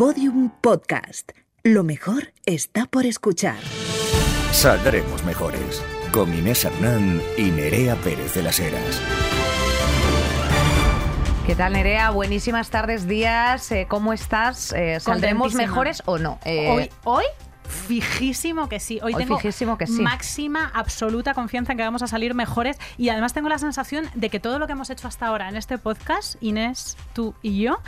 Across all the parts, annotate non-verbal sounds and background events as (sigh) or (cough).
Podium Podcast. Lo mejor está por escuchar. Saldremos mejores. Con Inés Hernán y Nerea Pérez de las Heras. ¿Qué tal, Nerea? Buenísimas tardes, días. Eh, ¿Cómo estás? Eh, ¿Saldremos mejores o no? Eh, Hoy, hoy, fijísimo que sí. Hoy, Hoy tengo fijísimo que sí. máxima, absoluta confianza en que vamos a salir mejores. Y además tengo la sensación de que todo lo que hemos hecho hasta ahora en este podcast, Inés, tú y yo,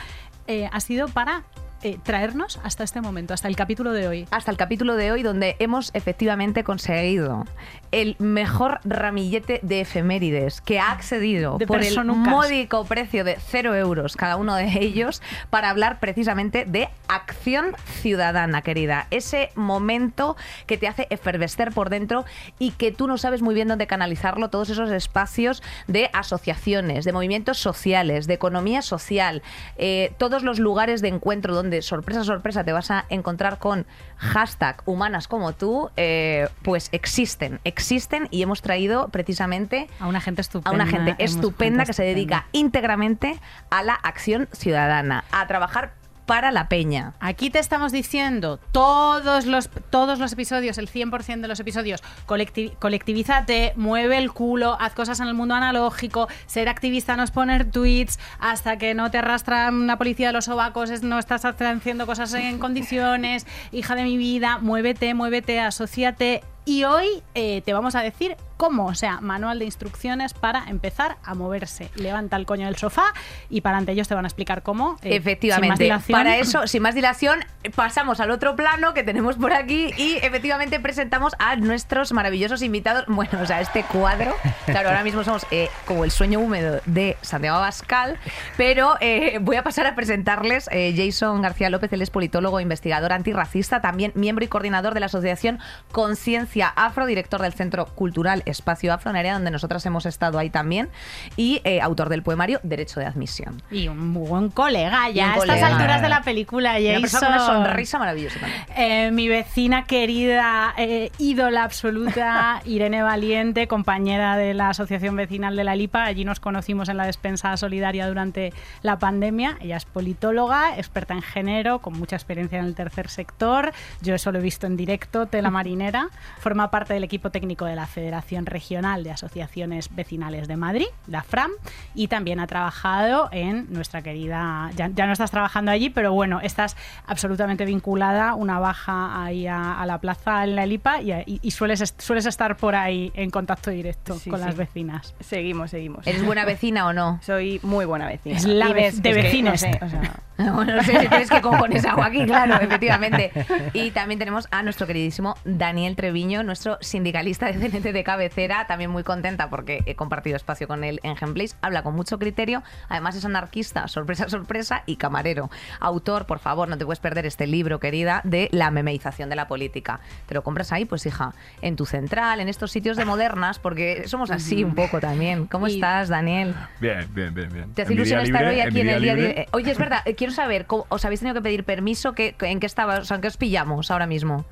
eh, ha sido para eh, traernos hasta este momento, hasta el capítulo de hoy. hasta el capítulo de hoy donde hemos efectivamente conseguido el mejor ramillete de efemérides que ha accedido De por el módico precio de cero euros cada uno de ellos para hablar precisamente de acción ciudadana, querida. Ese momento que te hace efervescer por dentro y que tú no sabes muy bien dónde canalizarlo, todos esos espacios de asociaciones, de movimientos sociales, de economía social, eh, todos los lugares de encuentro donde sorpresa, sorpresa te vas a encontrar con hashtag humanas como tú, eh, pues existen, existen y hemos traído precisamente A una gente a estupenda. una gente estupenda que se dedica íntegramente a la acción ciudadana, a trabajar para la peña. Aquí te estamos diciendo todos los, todos los episodios, el 100% de los episodios, colectivi- colectivízate, mueve el culo, haz cosas en el mundo analógico, ser activista no es poner tweets, hasta que no te arrastran la policía de los sobacos, no estás haciendo cosas en condiciones, hija de mi vida, muévete, muévete, asociate. Y hoy eh, te vamos a decir cómo, o sea, manual de instrucciones para empezar a moverse. Levanta el coño del sofá y para ante ellos te van a explicar cómo. eh, Efectivamente. Para eso, sin más dilación, pasamos al otro plano que tenemos por aquí y efectivamente presentamos a nuestros maravillosos invitados. Bueno, o sea, este cuadro, claro, ahora mismo somos eh, como el sueño húmedo de Santiago Abascal, pero voy a pasar a presentarles Jason García López, él es politólogo, investigador antirracista, también miembro y coordinador de la asociación Conciencia Afro, director del Centro Cultural Espacio Afro, en área donde nosotras hemos estado ahí también, y eh, autor del poemario Derecho de Admisión. Y un buen colega ya a estas alturas de la película, Una Jason. persona con una sonrisa maravillosa también. Eh, mi vecina querida, eh, ídola absoluta, (laughs) Irene Valiente, compañera de la Asociación Vecinal de la Lipa. Allí nos conocimos en la despensa solidaria durante la pandemia. Ella es politóloga, experta en género, con mucha experiencia en el tercer sector. Yo eso lo he visto en directo, tela (laughs) marinera. Forma parte del equipo técnico de la Federación Regional de Asociaciones Vecinales de Madrid, la FRAM, y también ha trabajado en nuestra querida. Ya, ya no estás trabajando allí, pero bueno, estás absolutamente vinculada, una baja ahí a, a la plaza en la Elipa y, y- y sueles, sueles estar por ahí en contacto directo Sí, con sí. las vecinas. Seguimos, seguimos. ¿Eres buena vecina o no? (laughs) Soy muy buena vecina. Es la vec- de es que, vecines. no sé, o sea, (laughs) Bueno, no sé si tienes que cojones agua aquí, claro, efectivamente. (laughs) Y también tenemos a nuestro queridísimo Daniel Treviño, nuestro sindicalista de CNT de cabecera, también muy contenta porque he compartido espacio con él en Gameplays, habla con mucho criterio, además es anarquista, (laughs) sorpresa, sorpresa, y camarero. Autor, por favor, no te puedes perder este libro, querida, de la memeización de la política. Te lo compras ahí, pues hija, en tu central, en estos sitios de modernas, porque somos así un poco también. ¿Cómo Y- estás, Daniel? Bien, bien, bien, bien. ¿Te hace ilusión estar hoy aquí en el día libre- libre? Oye, es verdad, quiero saber, ¿cómo- ¿os habéis tenido que pedir permiso? ¿Qué, ¿En qué estaba? O sea, ¿en qué os pillamos ahora mismo?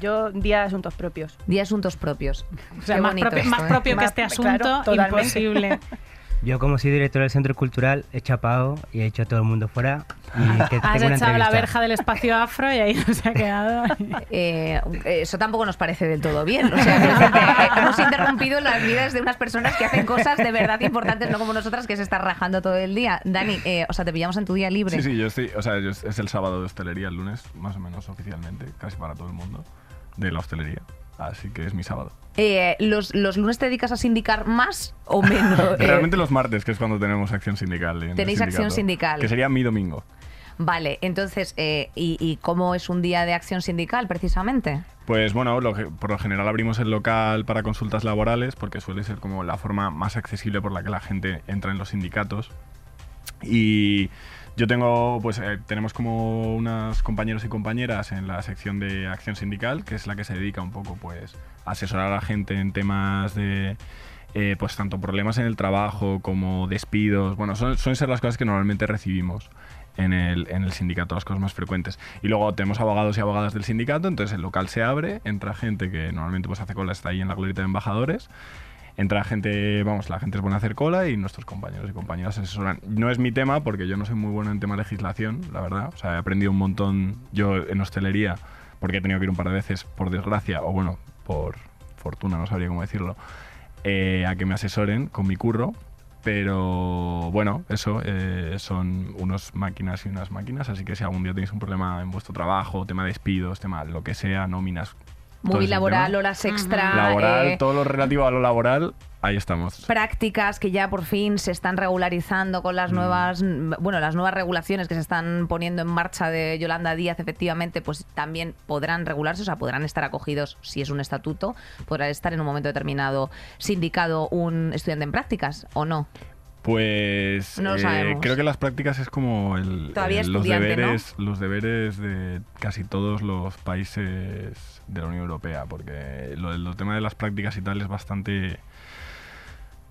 Yo día de asuntos propios. Día de asuntos propios. O sea, más, bonito propio, esto, más ¿eh? que este claro, asunto, totalmente. imposible. (laughs) Yo como soy director del Centro Cultural he chapado y he hecho a todo el mundo fuera y que Has (laughs) tengo una echado la verja del espacio afro y ahí no se ha quedado. (laughs) Eh, eso tampoco nos parece del todo bien. O sea, eh, hemos interrumpido las vidas de unas personas que hacen cosas de verdad importantes, no como nosotras que se están rajando todo el día. Dani, eh, o sea, te pillamos en tu día libre. Sí, sí, yo estoy, o sea, yo- es el sábado de hostelería, el lunes, más o menos oficialmente, casi para todo el mundo, de la hostelería. Así que es mi sábado. Eh, los, ¿Los lunes te dedicas a sindicar más o menos? (laughs) Eh, Realmente los martes, que es cuando tenemos acción sindical. Tenéis acción sindical. Que sería mi domingo. Vale, entonces, eh, ¿y, y cómo es un día de acción sindical precisamente? Pues bueno, lo por lo general abrimos el local para consultas laborales porque suele ser como la forma más accesible por la que la gente entra en los sindicatos. Y yo tengo, pues eh, tenemos como unas compañeros y compañeras en la sección de acción sindical, que es la que se dedica un poco pues a asesorar a la gente en temas de eh, pues tanto problemas en el trabajo como despidos. Bueno, son- suelen ser las cosas que normalmente recibimos en el, en el sindicato, las cosas más frecuentes. Y luego tenemos abogados y abogadas del sindicato, entonces el local se abre, entra gente que normalmente pues hace cola, está ahí en la glorieta de embajadores. Entra gente, vamos, la gente es buena a hacer cola y nuestros compañeros y compañeras asesoran. No es mi tema porque yo no soy muy bueno en tema de legislación, la verdad. O sea, he aprendido un montón yo en hostelería porque he tenido que ir un par de veces, por desgracia, o bueno, por fortuna, no sabría cómo decirlo, eh, a que me asesoren con mi curro. Pero bueno, eso eh, son unas máquinas y unas máquinas, así que si algún día tenéis un problema en vuestro trabajo, tema de despidos, tema lo que sea, nóminas, Muy laboral, tema, horas extra. laboral, eh, todo lo relativo a lo laboral, ahí estamos. prácticas que ya por fin se están regularizando con Mm. las nuevas bueno las nuevas regulaciones que se están poniendo en marcha de Yolanda Díaz efectivamente pues también podrán regularse o sea podrán estar acogidos si es un estatuto podrá estar en un momento determinado sindicado un estudiante en prácticas o no Pues No eh, creo que las prácticas es como el, Todavía el- los deberes, los deberes de casi todos los países de la Unión Europea, porque lo del tema de las prácticas y tal es bastante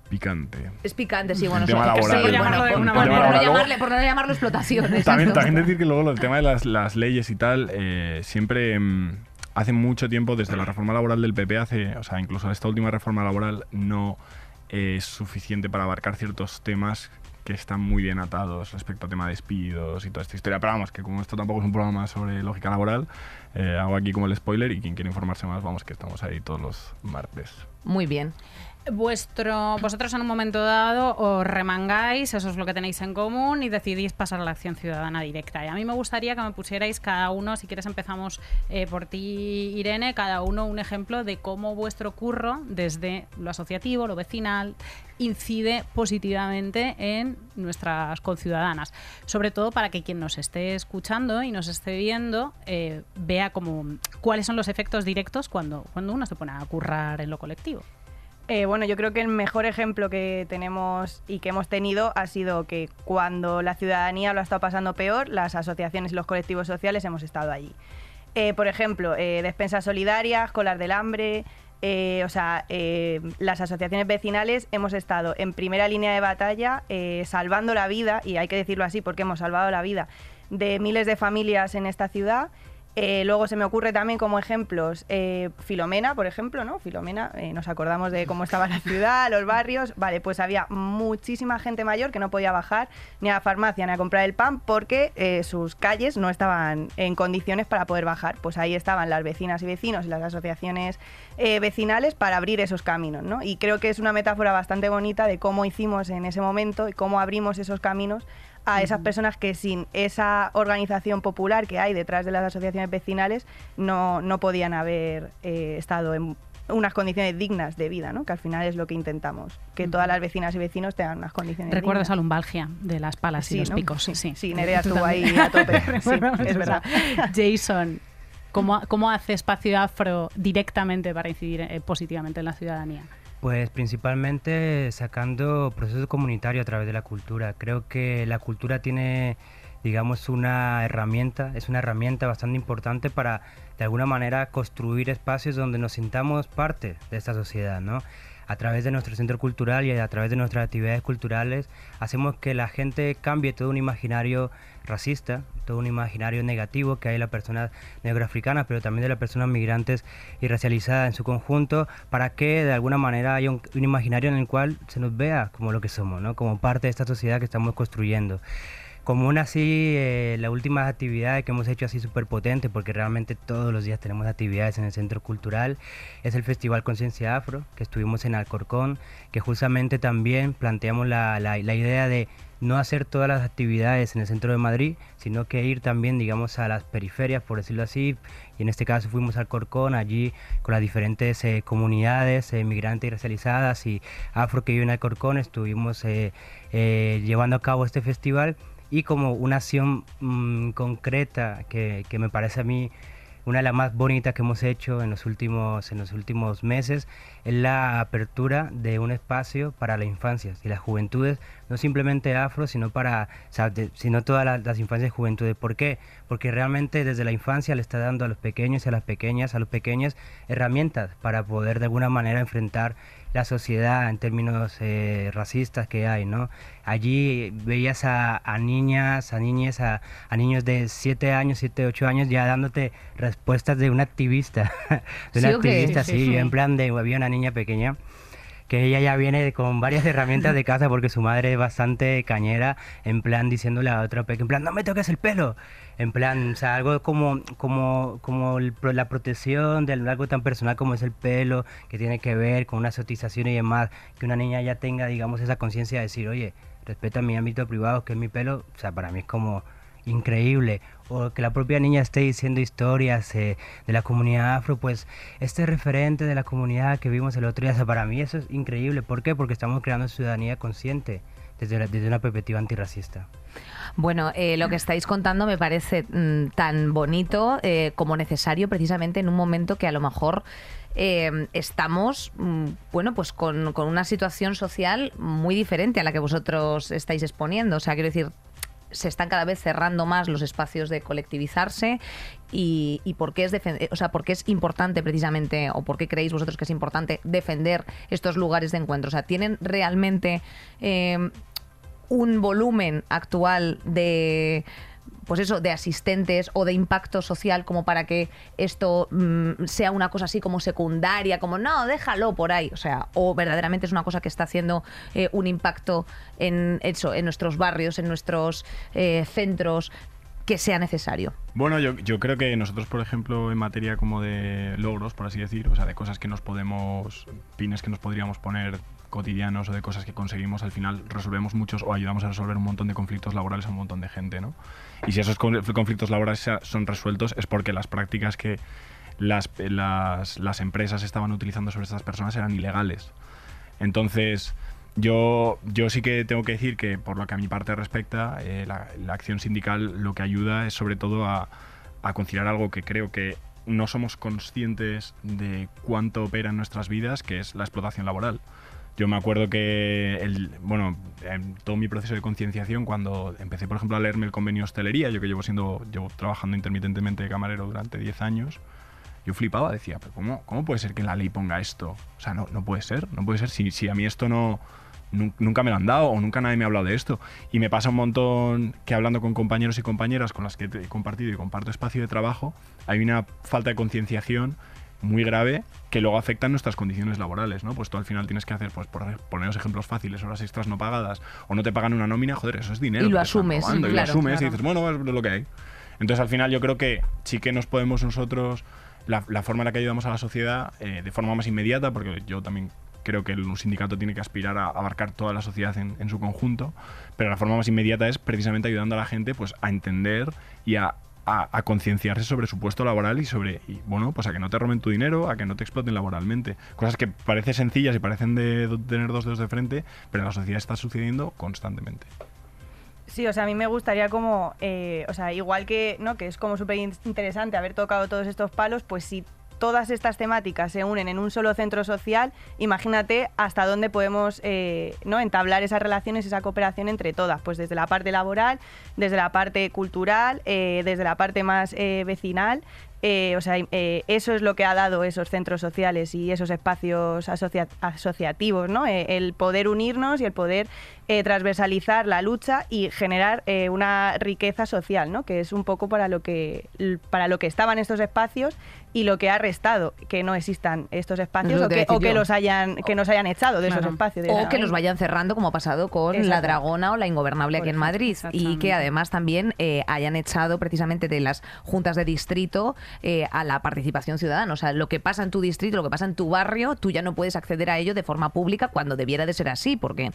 picante. es picante sí bueno El tema laboral, sí, por de por, no llamarle por no llamarlo explotación (laughs) También, decir que luego el tema de las, las leyes y tal, eh, siempre mm, hace mucho tiempo, desde la reforma laboral del PP, hace, o sea, incluso esta última reforma laboral no es suficiente para abarcar ciertos temas que están muy bien atados respecto al tema de despidos y toda esta historia. Pero vamos, que como esto tampoco es un programa sobre lógica laboral, eh, hago aquí como el spoiler y quien quiera informarse más, vamos, que estamos ahí todos los martes. muy bien Vuestro, vosotros en un momento dado os remangáis, eso es lo que tenéis en común, y decidís pasar a la acción ciudadana directa. Y a mí me gustaría que me pusierais cada uno, si quieres empezamos eh, por ti, Irene, cada uno un ejemplo de cómo vuestro curro, desde lo asociativo, lo vecinal, incide positivamente en nuestras conciudadanas. Sobre todo para que quien nos esté escuchando y nos esté viendo eh, vea como cuáles son los efectos directos cuando, cuando uno se pone a currar en lo colectivo. Eh, bueno, yo creo que el mejor ejemplo que tenemos y que hemos tenido ha sido que cuando la ciudadanía lo ha estado pasando peor, las asociaciones y los colectivos sociales hemos estado allí. Eh, por ejemplo, eh, despensas solidarias, colas del hambre, o sea, las asociaciones vecinales hemos estado en primera línea de batalla salvando la vida, y hay que decirlo así porque hemos salvado la vida de miles de familias en esta ciudad. Eh, luego se me ocurre también como ejemplos eh, Filomena, por ejemplo, ¿no? Filomena, eh, nos acordamos de cómo estaba la ciudad, los barrios. Vale, pues había muchísima gente mayor que no podía bajar ni a la farmacia ni a comprar el pan porque sus calles no estaban en condiciones para poder bajar. Pues ahí estaban las vecinas y vecinos y las asociaciones vecinales para abrir esos caminos, ¿no? Y creo que es una metáfora bastante bonita de cómo hicimos en ese momento y cómo abrimos esos caminos a esas personas que sin esa organización popular que hay detrás de las asociaciones vecinales no, no podían haber eh, estado en unas condiciones dignas de vida, ¿no? que al final es lo que intentamos, que todas las vecinas y vecinos tengan unas condiciones Recuerdo esa dignas. lumbalgia de las palas y los ¿no? picos. Sí, Sí, sí, Nerea (laughs) estuvo ahí a tope. (laughs) Sí, es esa. verdad. (laughs) Jason, ¿cómo, ¿cómo hace Espacio Afro directamente para incidir eh, positivamente en la ciudadanía? Pues principalmente sacando procesos comunitarios a través de la cultura. Creo que la cultura tiene, digamos, una herramienta, es una herramienta bastante importante para, de alguna manera, construir espacios donde nos sintamos parte de esta sociedad, ¿no? A través de nuestro centro cultural y a través de nuestras actividades culturales hacemos que la gente cambie todo un imaginario racista, todo un imaginario negativo que hay de las personas negroafricanas, pero también de las personas migrantes y racializadas en su conjunto, para que de alguna manera haya un, imaginario en el cual se nos vea como lo que somos, ¿no? como parte de esta sociedad que estamos construyendo. Como una así, eh, las últimas actividades que hemos hecho así súper potente, porque realmente todos los días tenemos actividades en el Centro Cultural, es el Festival Conciencia Afro, que estuvimos en Alcorcón, que justamente también planteamos la, la, la idea de no hacer todas las actividades en el centro de Madrid, sino que ir también, digamos, a las periferias, por decirlo así. Y en este caso fuimos al Corcón, allí con las diferentes eh, comunidades eh, migrantes racializadas y afro que viven en Alcorcón, estuvimos eh, eh, llevando a cabo este festival y como una acción mm, concreta que, que me parece a mí una de las más bonitas que hemos hecho en los últimos en los últimos meses es la apertura de un espacio para las infancias y las juventudes no simplemente afro sino para sino todas las, las infancias y juventudes ¿por qué? porque realmente desde la infancia le está dando a los pequeños y a las pequeñas a los pequeños herramientas para poder de alguna manera enfrentar la sociedad en términos eh, racistas que hay, ¿no? Allí veías a, a niñas, a niñas, a, a niños de 7 años, 7, 8 años ya dándote respuestas de un activista, (laughs) de un ¿Sí activista, Sí, sí, sí, sí. en plan de, había una niña pequeña que ella ya viene con varias herramientas de casa porque su madre es bastante cañera, en plan diciéndole a otra peque, en plan, no me toques el pelo. En plan, o sea, algo como, como, como la protección de algo tan personal como es el pelo, que tiene que ver con una sotización y demás, que una niña ya tenga, digamos, esa conciencia de decir, oye, respeta mi ámbito privado, que es mi pelo, o sea, para mí es como increíble. O que la propia niña esté diciendo historias eh, de la comunidad afro, pues este referente de la comunidad que vimos el otro día, o sea, para mí eso es increíble. ¿Por qué? Porque estamos creando ciudadanía consciente desde, desde una perspectiva antirracista. Bueno, eh, lo que estáis contando me parece mm, tan bonito eh, como necesario precisamente en un momento que a lo mejor eh, estamos, mm, bueno, pues con, una situación social muy diferente a la que vosotros estáis exponiendo. O sea, quiero decir, se están cada vez cerrando más los espacios de colectivizarse y, y por, qué es o sea, por qué es importante precisamente, o por qué creéis vosotros que es importante defender estos lugares de encuentro. O sea, ¿tienen realmente un volumen actual de pues eso, de asistentes o de impacto social como para que esto mm, sea una cosa así como secundaria, como no, déjalo por ahí, o sea, o verdaderamente es una cosa que está haciendo eh, un impacto en eso, en nuestros barrios, en nuestros eh, centros que sea necesario. Bueno, yo, yo, creo que nosotros, por ejemplo, en materia como de logros, por así decir, o sea, de cosas que nos podemos, pines que nos podríamos poner cotidianos o de cosas que conseguimos, al final resolvemos muchos o ayudamos a resolver un montón de conflictos laborales a un montón de gente, ¿no? Y si esos conflictos laborales son resueltos es porque las prácticas que las, las, empresas estaban utilizando sobre estas personas eran ilegales. Entonces, yo, yo sí que tengo que decir que por lo que a mi parte respecta, eh, la, la, acción sindical lo que ayuda es sobre todo a, a conciliar algo que creo que no somos conscientes de cuánto opera en nuestras vidas, que es la explotación laboral. Yo me acuerdo que, el, bueno, en todo mi proceso de concienciación, cuando empecé, por ejemplo, a leerme el convenio hostelería, yo que llevo, siendo, llevo trabajando intermitentemente de camarero durante 10 años, yo flipaba, decía, pero cómo, ¿cómo puede ser que la ley ponga esto? O sea, no, no puede ser, no puede ser. Si, si a mí esto no, nunca me lo han dado o nunca nadie me ha hablado de esto. Y me pasa un montón que hablando con compañeros y compañeras con las que he compartido y comparto espacio de trabajo, hay una falta de concienciación muy grave que luego afecta nuestras condiciones laborales, ¿no? Pues tú al final tienes que hacer, pues por poneros ejemplos fáciles, horas extras no pagadas o no te pagan una nómina, joder, eso es dinero. Y lo asumes. y lo asumes y dices, bueno, es lo que hay. Entonces al final yo creo que sí que nos podemos nosotros, la, forma en la que ayudamos a la sociedad eh, de forma más inmediata, porque yo también creo que un sindicato tiene que aspirar a abarcar toda la sociedad en, en, su conjunto, pero la forma más inmediata es precisamente ayudando a la gente pues, a entender y a a, concienciarse sobre su puesto laboral y sobre, bueno, pues a que no te roben tu dinero, a que no te exploten laboralmente. Cosas que parecen sencillas y parecen de tener dos dedos de frente, pero en la sociedad está sucediendo constantemente. Sí, o sea, a mí me gustaría como, eh, o sea, igual que, ¿no? Que es como súper interesante haber tocado todos estos palos, pues si todas estas temáticas se unen en un solo centro social, imagínate hasta dónde podemos eh, ¿no? entablar esas relaciones, esa cooperación entre todas, pues desde la parte laboral, desde la parte cultural, eh, desde la parte más eh, vecinal. o sea, eso es lo que ha dado esos centros sociales y esos espacios asociativos, ¿no? el poder unirnos y el poder transversalizar la lucha y generar una riqueza social, ¿no? que es un poco para lo que, para lo que estaban estos espacios y lo que ha restado que no existan estos espacios o que, los hayan que nos hayan echado de esos espacios. o que los vayan cerrando como ha pasado con la Dragona o la Ingobernable aquí en Madrid y que además también eh, hayan echado precisamente de las juntas de distrito eh, a la participación ciudadana. O sea, lo que pasa en tu distrito, lo que pasa en tu barrio, tú ya no puedes acceder a ello de forma pública cuando debiera de ser así, porque,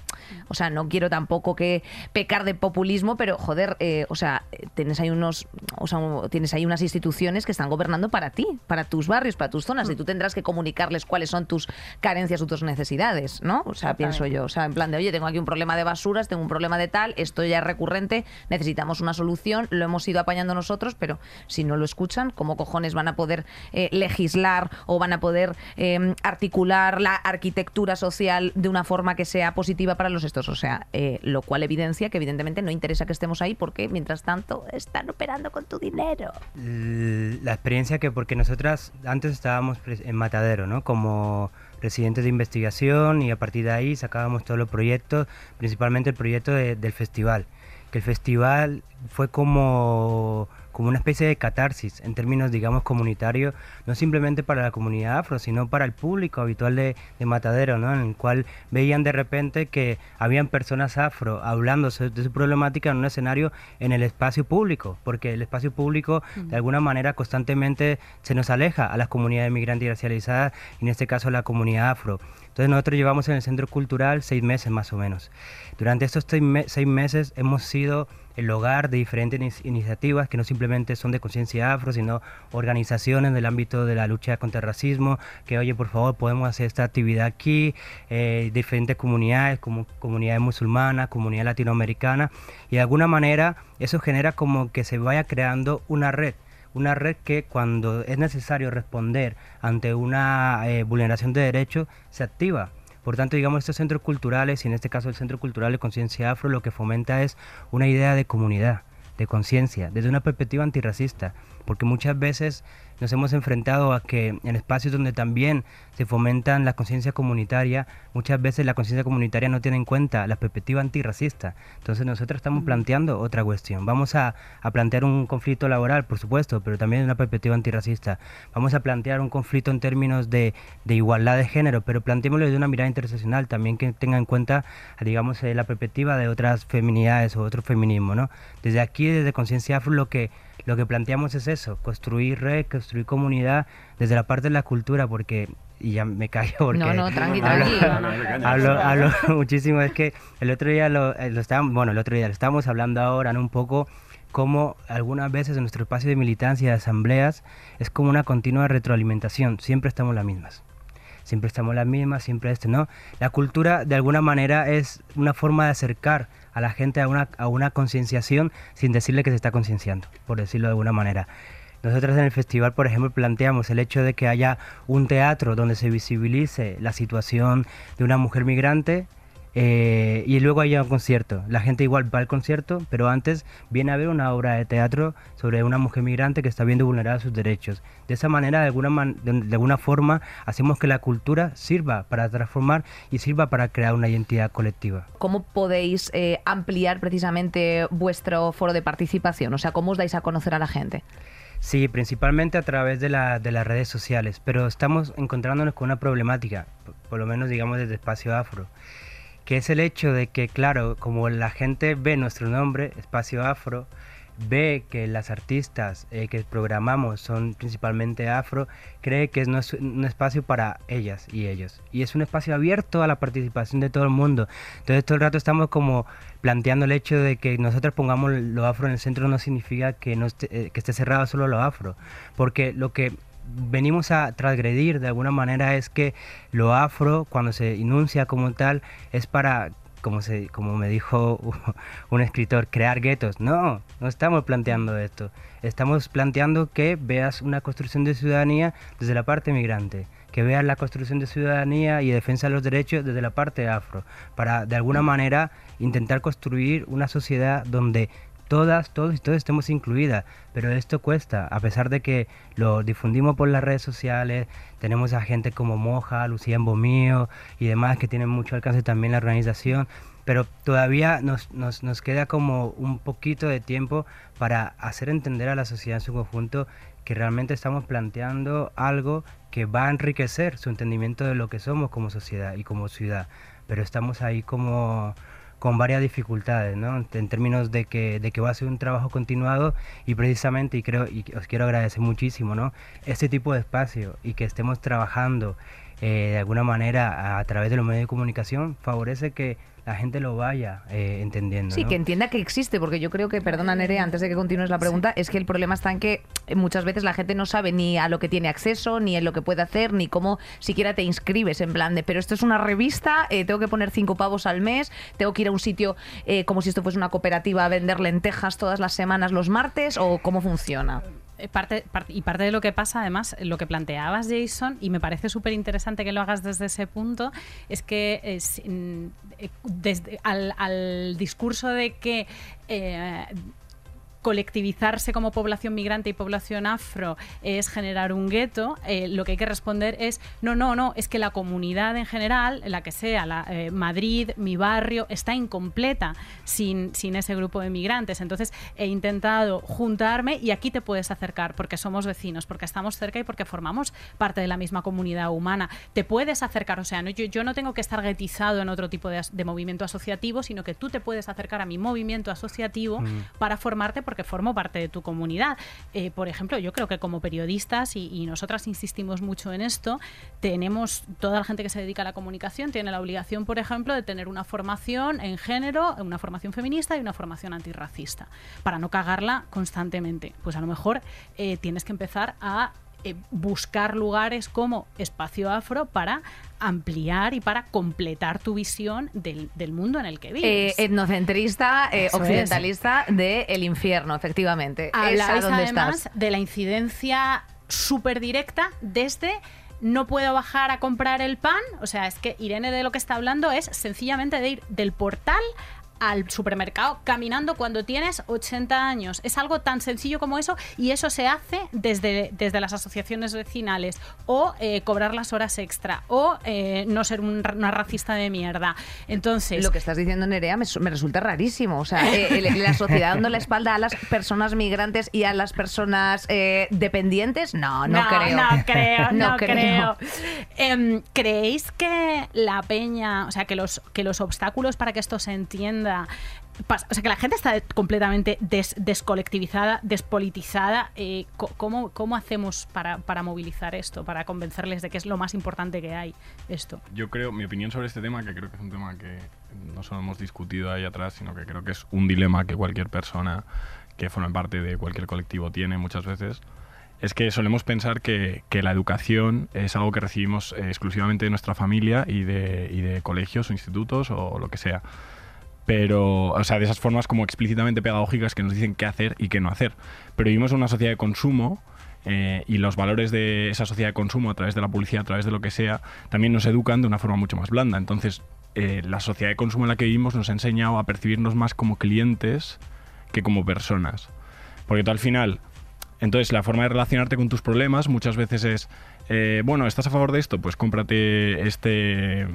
o sea, no quiero tampoco que pecar de populismo, pero joder, eh, o sea, tienes ahí unos, o sea, tienes ahí unas instituciones que están gobernando para ti, para tus barrios, para tus zonas, y tú tendrás que comunicarles cuáles son tus carencias o tus necesidades, ¿no? O sea, pienso yo, o sea, en plan de, oye, tengo aquí un problema de basuras, tengo un problema de tal, esto ya es recurrente, necesitamos una solución, lo hemos ido apañando nosotros, pero si no lo escuchan, ¿cómo cojones van a poder eh, legislar o van a poder em, articular la arquitectura social de una forma que sea positiva para los estos? O sea, eh, lo cual evidencia que evidentemente no interesa que estemos ahí porque mientras tanto están operando con tu dinero. La experiencia que porque nosotros antes estábamos en Matadero, ¿no? Como residentes de investigación y a partir de ahí sacábamos todos los proyectos, principalmente el proyecto del festival. Que el festival fue como, como una especie de catarsis en términos, digamos, comunitarios, no simplemente para la comunidad afro, sino para el público habitual de, de Matadero, ¿no? en el cual veían de repente que habían personas afro hablando de su problemática en un escenario en el espacio público, porque el espacio público de alguna manera constantemente se nos aleja a las comunidades migrantes y racializadas, y en este caso a la comunidad afro. Entonces nosotros llevamos en el centro cultural seis meses más o menos. Durante estos seis meses hemos sido el hogar de diferentes iniciativas que no simplemente son de conciencia afro, sino organizaciones del ámbito de la lucha contra el racismo, que oye, por favor, podemos hacer esta actividad aquí, eh, diferentes comunidades, como comunidades musulmanas, comunidad latinoamericana, y de alguna manera eso genera como que se vaya creando una red una red que cuando es necesario responder ante una eh, vulneración de derechos se activa. Por tanto, digamos, estos centros culturales, y en este caso el Centro Cultural de Conciencia Afro, lo que fomenta es una idea de comunidad, de conciencia, desde una perspectiva antirracista, porque muchas veces nos hemos enfrentado a que en espacios donde también se fomentan la conciencia comunitaria, muchas veces la conciencia comunitaria no tiene en cuenta la perspectiva antirracista. Entonces nosotros estamos planteando otra cuestión. Vamos a, plantear un conflicto laboral, por supuesto, pero también una perspectiva antirracista. Vamos a plantear un conflicto en términos de, igualdad de género, pero planteémoslo desde una mirada interseccional, también que tenga en cuenta, digamos, eh, la perspectiva de otras feminidades o otro feminismo. ¿no? Desde aquí, desde Conciencia Afro, lo que lo que planteamos es eso, construir red, construir comunidad desde la parte de la cultura, porque, y ya me callo porque... No, no, tranqui, hablo, hablo, (laughs) muchísimo, es que el otro día lo, eh, lo estábamos, bueno, el otro día lo estábamos hablando ahora, ¿no? Un poco como algunas veces en nuestro espacio de militancia y de asambleas es como una continua retroalimentación, siempre estamos las mismas. Siempre estamos las mismas, siempre este, ¿no? La cultura de alguna manera es una forma de acercar a la gente a una, a una concienciación sin decirle que se está concienciando, por decirlo de alguna manera. Nosotros en el festival, por ejemplo, planteamos el hecho de que haya un teatro donde se visibilice la situación de una mujer migrante eh, y luego hay un concierto. La gente igual va al concierto, pero antes viene a ver una obra de teatro sobre una mujer migrante que está viendo vulnerados sus derechos. De esa manera, de alguna, de, alguna forma, hacemos que la cultura sirva para transformar y sirva para crear una identidad colectiva. ¿Cómo podéis eh, ampliar precisamente vuestro foro de participación? O sea, ¿cómo os dais a conocer a la gente? Sí, principalmente a través de, la, de las redes sociales, pero estamos encontrándonos con una problemática, por lo menos digamos desde Espacio Afro que es el hecho de que, claro, como la gente ve nuestro nombre, Espacio Afro, ve que las artistas eh, que programamos son principalmente afro, cree que es un espacio para ellas y ellos. Y es un espacio abierto a la participación de todo el mundo. Entonces todo el rato estamos como planteando el hecho de que nosotros pongamos lo afro en el centro no significa que, no esté, eh, que esté cerrado solo lo afro. Porque lo que venimos a transgredir de alguna manera es que lo afro, cuando se enuncia como tal, es para, como, se, como me dijo (laughs) un escritor, crear guetos. No, no estamos planteando esto. Estamos planteando que veas una construcción de ciudadanía desde la parte migrante que veas la construcción de ciudadanía y defensa de los derechos desde la parte afro, para de alguna manera intentar construir una sociedad donde todas, todos y todos estemos incluidas, pero esto cuesta, a pesar de que lo difundimos por las redes sociales, tenemos a gente como Moja, Lucía Embomío y demás que tienen mucho alcance también la organización, pero todavía nos, nos, nos queda como un poquito de tiempo para hacer entender a la sociedad en su conjunto que realmente estamos planteando algo que va a enriquecer su entendimiento de lo que somos como sociedad y como ciudad, pero estamos ahí como con varias dificultades, ¿no? En términos de que, de que va a ser un trabajo continuado y precisamente, y creo, y os quiero agradecer muchísimo, ¿no? Este tipo de espacio y que estemos trabajando eh, de alguna manera a, través de los medios de comunicación favorece que la gente lo vaya eh, entendiendo. Sí, que entienda que existe, porque yo creo que, perdona Nere, antes de que continúes la pregunta, es que el problema está en que muchas veces la gente no sabe ni a lo que tiene acceso, ni en lo que puede hacer, ni cómo siquiera te inscribes en plan de, pero esto es una revista, eh, tengo que poner cinco pavos al mes, tengo que ir a un sitio eh, como si esto fuese una cooperativa a vender lentejas todas las semanas los martes, o cómo funciona. Eh, parte, y parte de lo que pasa, además, lo que planteabas, Jason, y me parece súper interesante que lo hagas desde ese punto, es que mm, eh, desde, al, discurso de que eh, colectivizarse como población migrante y población afro es generar un gueto, eh, lo que hay que responder es, no, no, no, es que la comunidad en general, la que sea, la, eh, Madrid, mi barrio, está incompleta sin, sin ese grupo de migrantes. Entonces he intentado juntarme y aquí te puedes acercar porque somos vecinos, porque estamos cerca y porque formamos parte de la misma comunidad humana. Te puedes acercar, o sea, no, yo, yo no tengo que estar guetizado en otro tipo de, de movimiento asociativo, sino que tú te puedes acercar a mi movimiento asociativo Mm. para formarte porque formo parte de tu comunidad. Eh, por ejemplo, yo creo que como periodistas, y, nosotras insistimos mucho en esto, tenemos, toda la gente que se dedica a la comunicación tiene la obligación, por ejemplo, de tener una formación en género, una formación feminista y una formación antirracista, para no cagarla constantemente. Pues a lo mejor eh, tienes que empezar a eh, buscar lugares como Espacio Afro para ampliar y para completar tu visión del, del mundo en el que Eh, vives. etnocentrista, eh, Eso es. occidentalista de el infierno, efectivamente. Es donde además estás. de la incidencia súper directa desde no puedo bajar a comprar el pan. O sea, es que Irene de lo que está hablando es sencillamente de ir del portal al supermercado caminando cuando tienes 80 años. Es algo tan sencillo como eso y eso se hace desde, desde las asociaciones vecinales o eh, cobrar las horas extra o eh, no ser un una racista de mierda. Entonces, Lo que estás diciendo, Nerea, me, me resulta rarísimo. O sea, eh, la sociedad dando la espalda a las personas migrantes y a las personas eh, dependientes, no, no, creo. No creo, (laughs) No no, creo. creo. Em, ¿Creéis que la peña, o sea, que los, que los obstáculos para que esto se entienda, pas- o sea, que la gente está completamente des- descolectivizada, despolitizada, eh, ¿cómo, ¿cómo hacemos para, para movilizar esto, para convencerles de que es lo más importante que hay esto? Yo creo, mi opinión sobre este tema, que creo que es un tema que no solo hemos discutido ahí atrás, sino que creo que es un dilema que cualquier persona que forma parte de cualquier colectivo tiene muchas veces, es que solemos pensar que, que la educación es algo que recibimos eh, exclusivamente de nuestra familia y de, y de colegios o institutos o lo que sea. Pero, o sea, de esas formas como explícitamente pedagógicas que nos dicen qué hacer y qué no hacer. Pero vivimos en una sociedad de consumo eh, y los valores de esa sociedad de consumo a través de la publicidad, a través de lo que sea, también nos educan de una forma mucho más blanda. Entonces, eh, la sociedad de consumo en la que vivimos nos ha enseñado a percibirnos más como clientes que como personas. Porque tú al final, entonces la forma de relacionarte con tus problemas muchas veces es, eh, bueno, ¿estás a favor de esto? Pues cómprate este,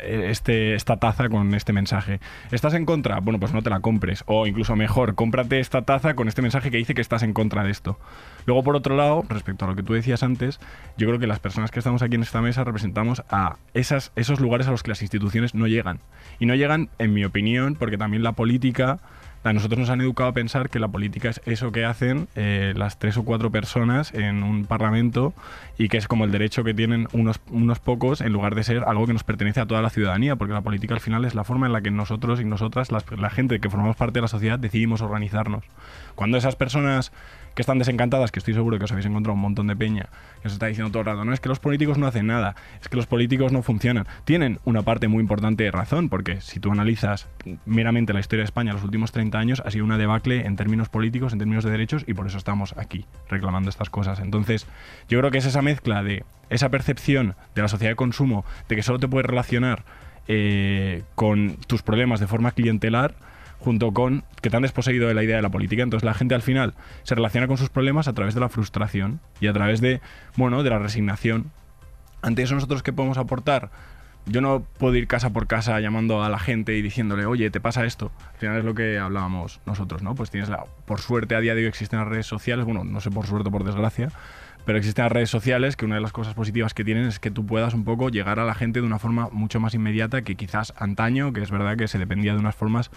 este, esta taza con este mensaje. ¿Estás en contra? Bueno, pues no te la compres. O incluso mejor, cómprate esta taza con este mensaje que dice que estás en contra de esto. Luego, por otro lado, respecto a lo que tú decías antes, yo creo que las personas que estamos aquí en esta mesa representamos a esos lugares a los que las instituciones no llegan. Y no llegan, en mi opinión, porque también la política a nosotros nos han educado a pensar que la política es eso que hacen eh, las tres o cuatro personas en un parlamento y que es como el derecho que tienen unos, unos pocos en lugar de ser algo que nos pertenece a toda la ciudadanía, porque la política al final es la forma en la que nosotros y nosotras, la gente que formamos parte de la sociedad, decidimos organizarnos. Cuando esas personas que están desencantadas, que estoy seguro que os habéis encontrado un montón de peña, que os está diciendo todo el rato, no es que los políticos no hacen nada, es que los políticos no funcionan. Tienen una parte muy importante de razón, porque si tú analizas meramente la historia de España los últimos 30 años, ha sido una debacle en términos políticos, en términos de derechos, y por eso estamos aquí reclamando estas cosas. Entonces, yo creo que es esa mezcla de esa percepción de la sociedad de consumo, de que solo te puedes relacionar eh, con tus problemas de forma clientelar, junto con que te han desposeído de la idea de la política. Entonces la gente al final se relaciona con sus problemas a través de la frustración y a través de, bueno, de la resignación. Ante eso nosotros qué podemos aportar? Yo no puedo ir casa por casa llamando a la gente y diciéndole, oye, ¿te pasa esto? Al final es lo que hablábamos nosotros, ¿no? Pues tienes la... Por suerte a día de hoy existen las redes sociales, bueno, no sé por suerte o por desgracia, pero existen las redes sociales que una de las cosas positivas que tienen es que tú puedas un poco llegar a la gente de una forma mucho más inmediata que quizás antaño, que es verdad que se dependía de unas formas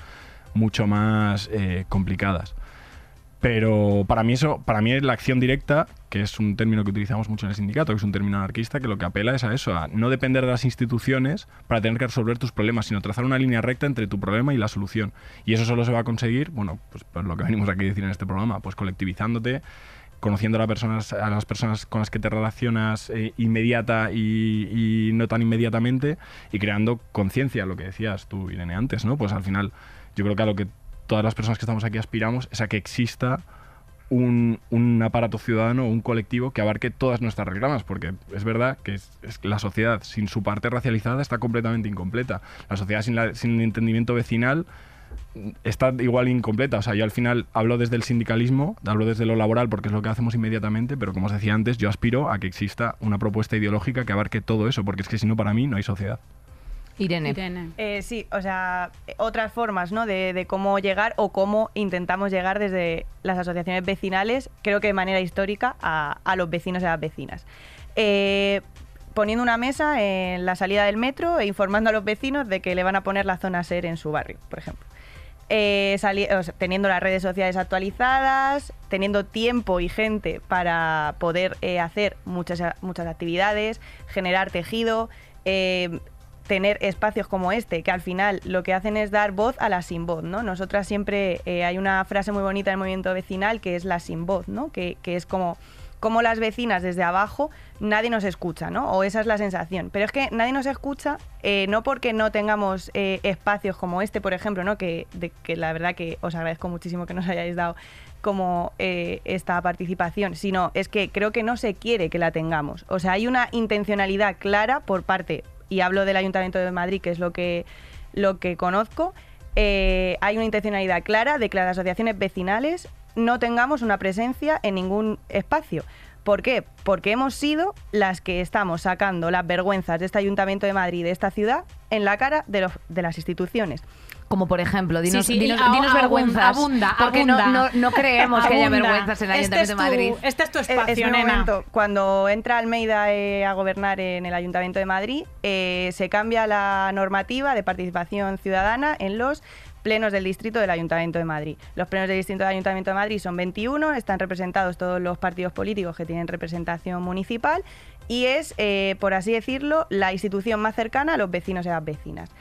mucho más eh, complicadas. Pero para mí eso, para mí la acción directa, que es un término que utilizamos mucho en el sindicato, que es un término anarquista, que lo que apela es a eso, a no depender de las instituciones para tener que resolver tus problemas, sino trazar una línea recta entre tu problema y la solución. Y eso solo se va a conseguir, bueno, pues, pues lo que venimos aquí a decir en este programa, pues colectivizándote, conociendo a las personas, a las personas con las que te relacionas eh, inmediata y no tan inmediatamente y creando conciencia, lo que decías tú, Irene, antes, ¿no? Pues al final yo creo que a lo que todas las personas que estamos aquí aspiramos es a que exista un, aparato ciudadano, un colectivo que abarque todas nuestras reclamas, porque es verdad que la sociedad sin su parte racializada está completamente incompleta. La sociedad sin, la- sin el entendimiento vecinal está igual incompleta. O sea, yo al final hablo desde el sindicalismo, hablo desde lo laboral porque es lo que hacemos inmediatamente, pero como os decía antes, yo aspiro a que exista una propuesta ideológica que abarque todo eso, porque es que si no, para mí no hay sociedad. Irene. Irene. Eh, sí, o sea, otras formas ¿no? de, de cómo llegar o cómo intentamos llegar desde las asociaciones vecinales, creo que de manera histórica, a, a los vecinos y a las vecinas. Eh, poniendo una mesa en la salida del metro e informando a los vecinos de que le van a poner la zona SER en su barrio, por ejemplo. Eh, sali- o sea, teniendo las redes sociales actualizadas, teniendo tiempo y gente para poder eh, hacer muchas, muchas actividades, generar tejido, eh, tener espacios como este, que al final lo que hacen es dar voz a la sin voz, ¿no? Nosotras siempre eh, hay una frase muy bonita del movimiento vecinal que es la sin voz, ¿no? Que, que es como como las vecinas desde abajo nadie nos escucha, ¿no? O esa es la sensación. Pero es que nadie nos escucha eh, no porque no tengamos eh, espacios como este, por ejemplo, ¿no? Que, de- que la verdad que os agradezco muchísimo que nos hayáis dado como esta participación, sino es que creo que no se quiere que la tengamos. O sea, hay una intencionalidad clara por parte, y hablo del Ayuntamiento de Madrid, que es lo que, lo que conozco, eh, hay una intencionalidad clara de que las asociaciones vecinales no tengamos una presencia en ningún espacio. ¿Por qué? Porque hemos sido las que estamos sacando las vergüenzas de este Ayuntamiento de Madrid, de esta ciudad, en la cara de, los, de las instituciones. Como por ejemplo, dinos, Sí, sí, dinos, y a- dinos abunda, vergüenzas. abunda, porque no- abunda. No, no creemos que haya vergüenzas en el Este Ayuntamiento de tu- Madrid. Este es tu Es- espacio, es nena. momento. Cuando entra Almeida eh, a gobernar en el Ayuntamiento de Madrid, eh, se cambia la normativa de participación ciudadana en los plenos del distrito del Ayuntamiento de Madrid. Los plenos del distrito del Ayuntamiento de Madrid son 21, están representados todos los partidos políticos que tienen representación municipal y es, eh, por así decirlo, la institución más cercana a los vecinos y a las vecinas.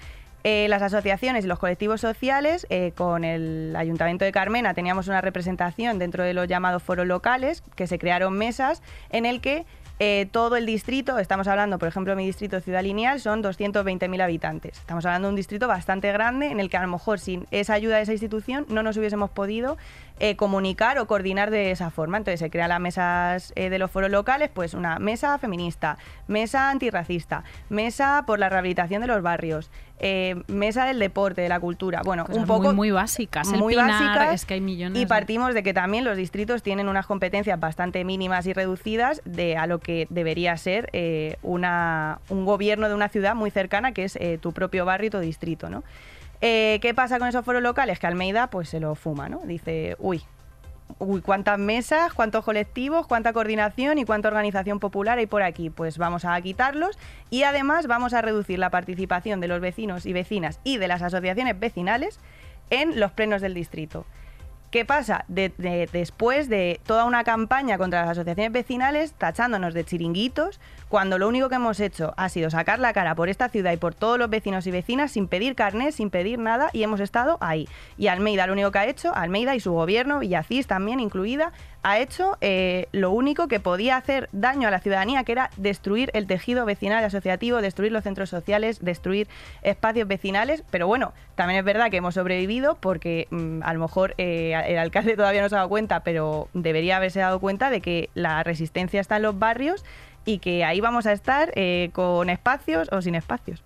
Eh, las asociaciones y los colectivos sociales, eh, con el Ayuntamiento de Carmena teníamos una representación dentro de los llamados foros locales, que se crearon mesas en el que eh, todo el distrito, estamos hablando, por ejemplo, mi distrito Ciudad Lineal, son 220.000 habitantes. Estamos hablando de un distrito bastante grande en el que a lo mejor sin esa ayuda de esa institución no nos hubiésemos podido eh, comunicar o coordinar de esa forma. Entonces se crean las mesas eh, de los foros locales, pues una mesa feminista, mesa antirracista, mesa por la rehabilitación de los barrios, eh, mesa del deporte, de la cultura. Bueno, Cosas un poco muy, muy básicas. El muy Pinar, básicas es que hay millones. y partimos de que también los distritos tienen unas competencias bastante mínimas y reducidas de a lo que debería ser eh, una, un gobierno de una ciudad muy cercana, que es eh, tu propio barrio y tu distrito, ¿no? Eh, ¿Qué pasa con esos foros locales? Que Almeida pues se lo fuma, ¿no? Dice, uy, uy, cuántas mesas, cuántos colectivos, cuánta coordinación y cuánta organización popular hay por aquí. Pues vamos a quitarlos y además vamos a reducir la participación de los vecinos y vecinas y de las asociaciones vecinales en los plenos del distrito. ¿Qué pasa? De- de- después de toda una campaña contra las asociaciones vecinales, tachándonos de chiringuitos, cuando lo único que hemos hecho ha sido sacar la cara por esta ciudad y por todos los vecinos y vecinas sin pedir carnet, sin pedir nada, y hemos estado ahí. Y Almeida lo único que ha hecho, Almeida y su gobierno, Villacís también incluida, ha hecho eh, lo único que podía hacer daño a la ciudadanía, que era destruir el tejido vecinal y asociativo, destruir los centros sociales, destruir espacios vecinales. Pero bueno, también es verdad que hemos sobrevivido porque mm, a lo mejor eh, el alcalde todavía no se ha dado cuenta, pero debería haberse dado cuenta de que la resistencia está en los barrios y que ahí vamos a estar eh, con espacios o sin espacios.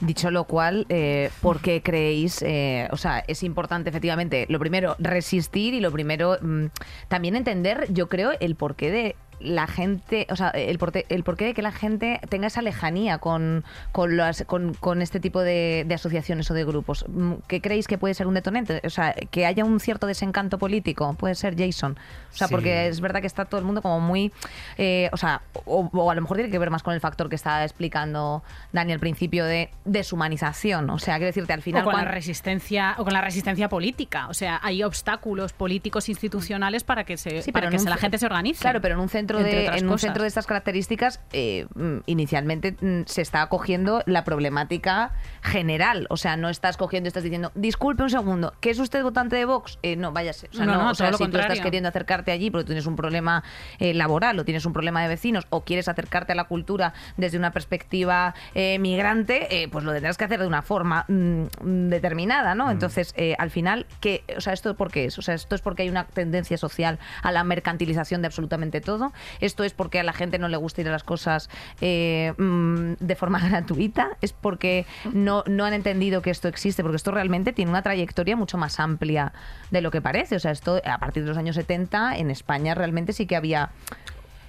Dicho lo cual, eh, ¿por qué creéis? eh, o sea, es importante efectivamente, lo primero, resistir y lo primero, mm, también entender, yo creo, el porqué de la gente, o sea, el, porte- el porqué de que la gente tenga esa lejanía con, con, las- con, con este tipo de, de asociaciones o de grupos. Mm, ¿Qué creéis que puede ser un detonante? O sea, que haya un cierto desencanto político, puede ser Jason. O sea, Sí. porque es verdad que está todo el mundo como muy, eh, o sea, o, o a lo mejor tiene que ver más con el factor que estaba explicando Dani al principio de deshumanización. O sea, quiero decirte, al final... o con la cuan- resistencia o con la resistencia política o sea hay obstáculos políticos institucionales para que se Sí, para pero que un se- la gente se organice Claro, pero en un centro entre de en un centro de estas características eh, mm, inicialmente mm, se está acogiendo la problemática general, o sea, no estás cogiendo y estás diciendo, "Disculpe un segundo, ¿que es usted votante de Vox?" Eh, no, váyase, o sea, No, no, no, o sea, si tú estás queriendo acercarte allí porque tienes un problema eh, laboral o tienes un problema de vecinos o quieres acercarte a la cultura desde una perspectiva eh, migrante, eh, pues lo tendrás que hacer de una forma mm, determinada, ¿no? Entonces, eh, al final, ¿qué, o sea, ¿esto por qué es? O sea, ¿esto es porque hay una tendencia social a la mercantilización de absolutamente todo? Esto es porque a la gente no le gusta ir a las cosas eh, mm, de forma (laughs) gratuita, es porque no, no han entendido que esto existe, porque esto realmente tiene una trayectoria mucho más amplia de lo que parece. O sea, esto a partir de los años 70 en España realmente sí que había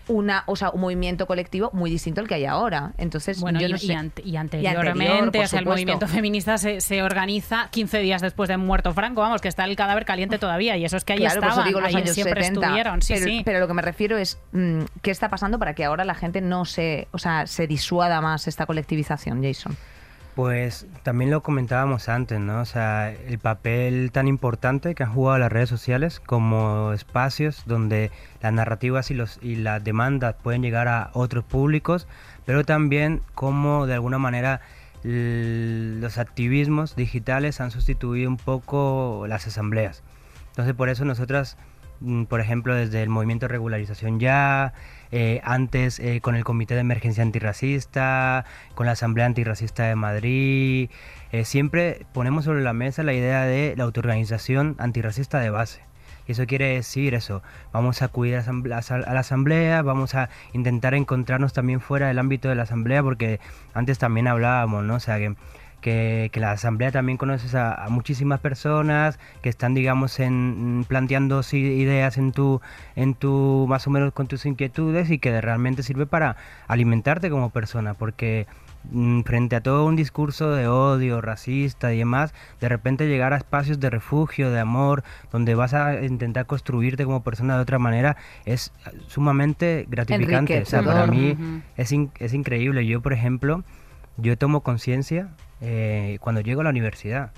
una, o sea, un movimiento colectivo muy distinto al que hay ahora. Entonces, Bueno, yo y, no y sé. ante- y Y anteriormente, anterior, o sea, el movimiento feminista se, se organiza 15 días después de muerto Franco, vamos, que está el cadáver caliente todavía, y eso es que ahí Claro, digo los ahí años siempre 70. estuvieron, sí, pero, sí. pero lo que me refiero es mm, qué está pasando para que ahora la gente no se, o sea, se disuada más esta colectivización, Jason. Pues también lo comentábamos antes, ¿no? O sea, el papel tan importante que han jugado las redes sociales como espacios donde las narrativas y, las demandas pueden llegar a otros públicos, pero también como de alguna manera los activismos digitales han sustituido un poco las asambleas. Entonces por eso nosotras, mm, por ejemplo, desde el movimiento Regularización Ya, eh, antes eh, con el Comité de Emergencia Antirracista, con la Asamblea Antirracista de Madrid, eh, siempre ponemos sobre la mesa la idea de la autoorganización antirracista de base. Y eso quiere decir eso, vamos a asamble- a la asamblea, vamos a intentar encontrarnos también fuera del ámbito de la asamblea, porque antes también hablábamos, ¿no? O sea, que, que, que la asamblea también conoces a, a muchísimas personas que están, digamos, en, planteando si- ideas en tu, en tu, más o menos con tus inquietudes y que realmente sirve para alimentarte como persona, porque mm, frente a todo un discurso de odio, racista y demás, de repente llegar a espacios de refugio, de amor, donde vas a intentar construirte como persona de otra manera, es sumamente gratificante. O sea, para mí es, in- es increíble. Yo, por ejemplo, yo tomo conciencia eh, cuando llego a la universidad.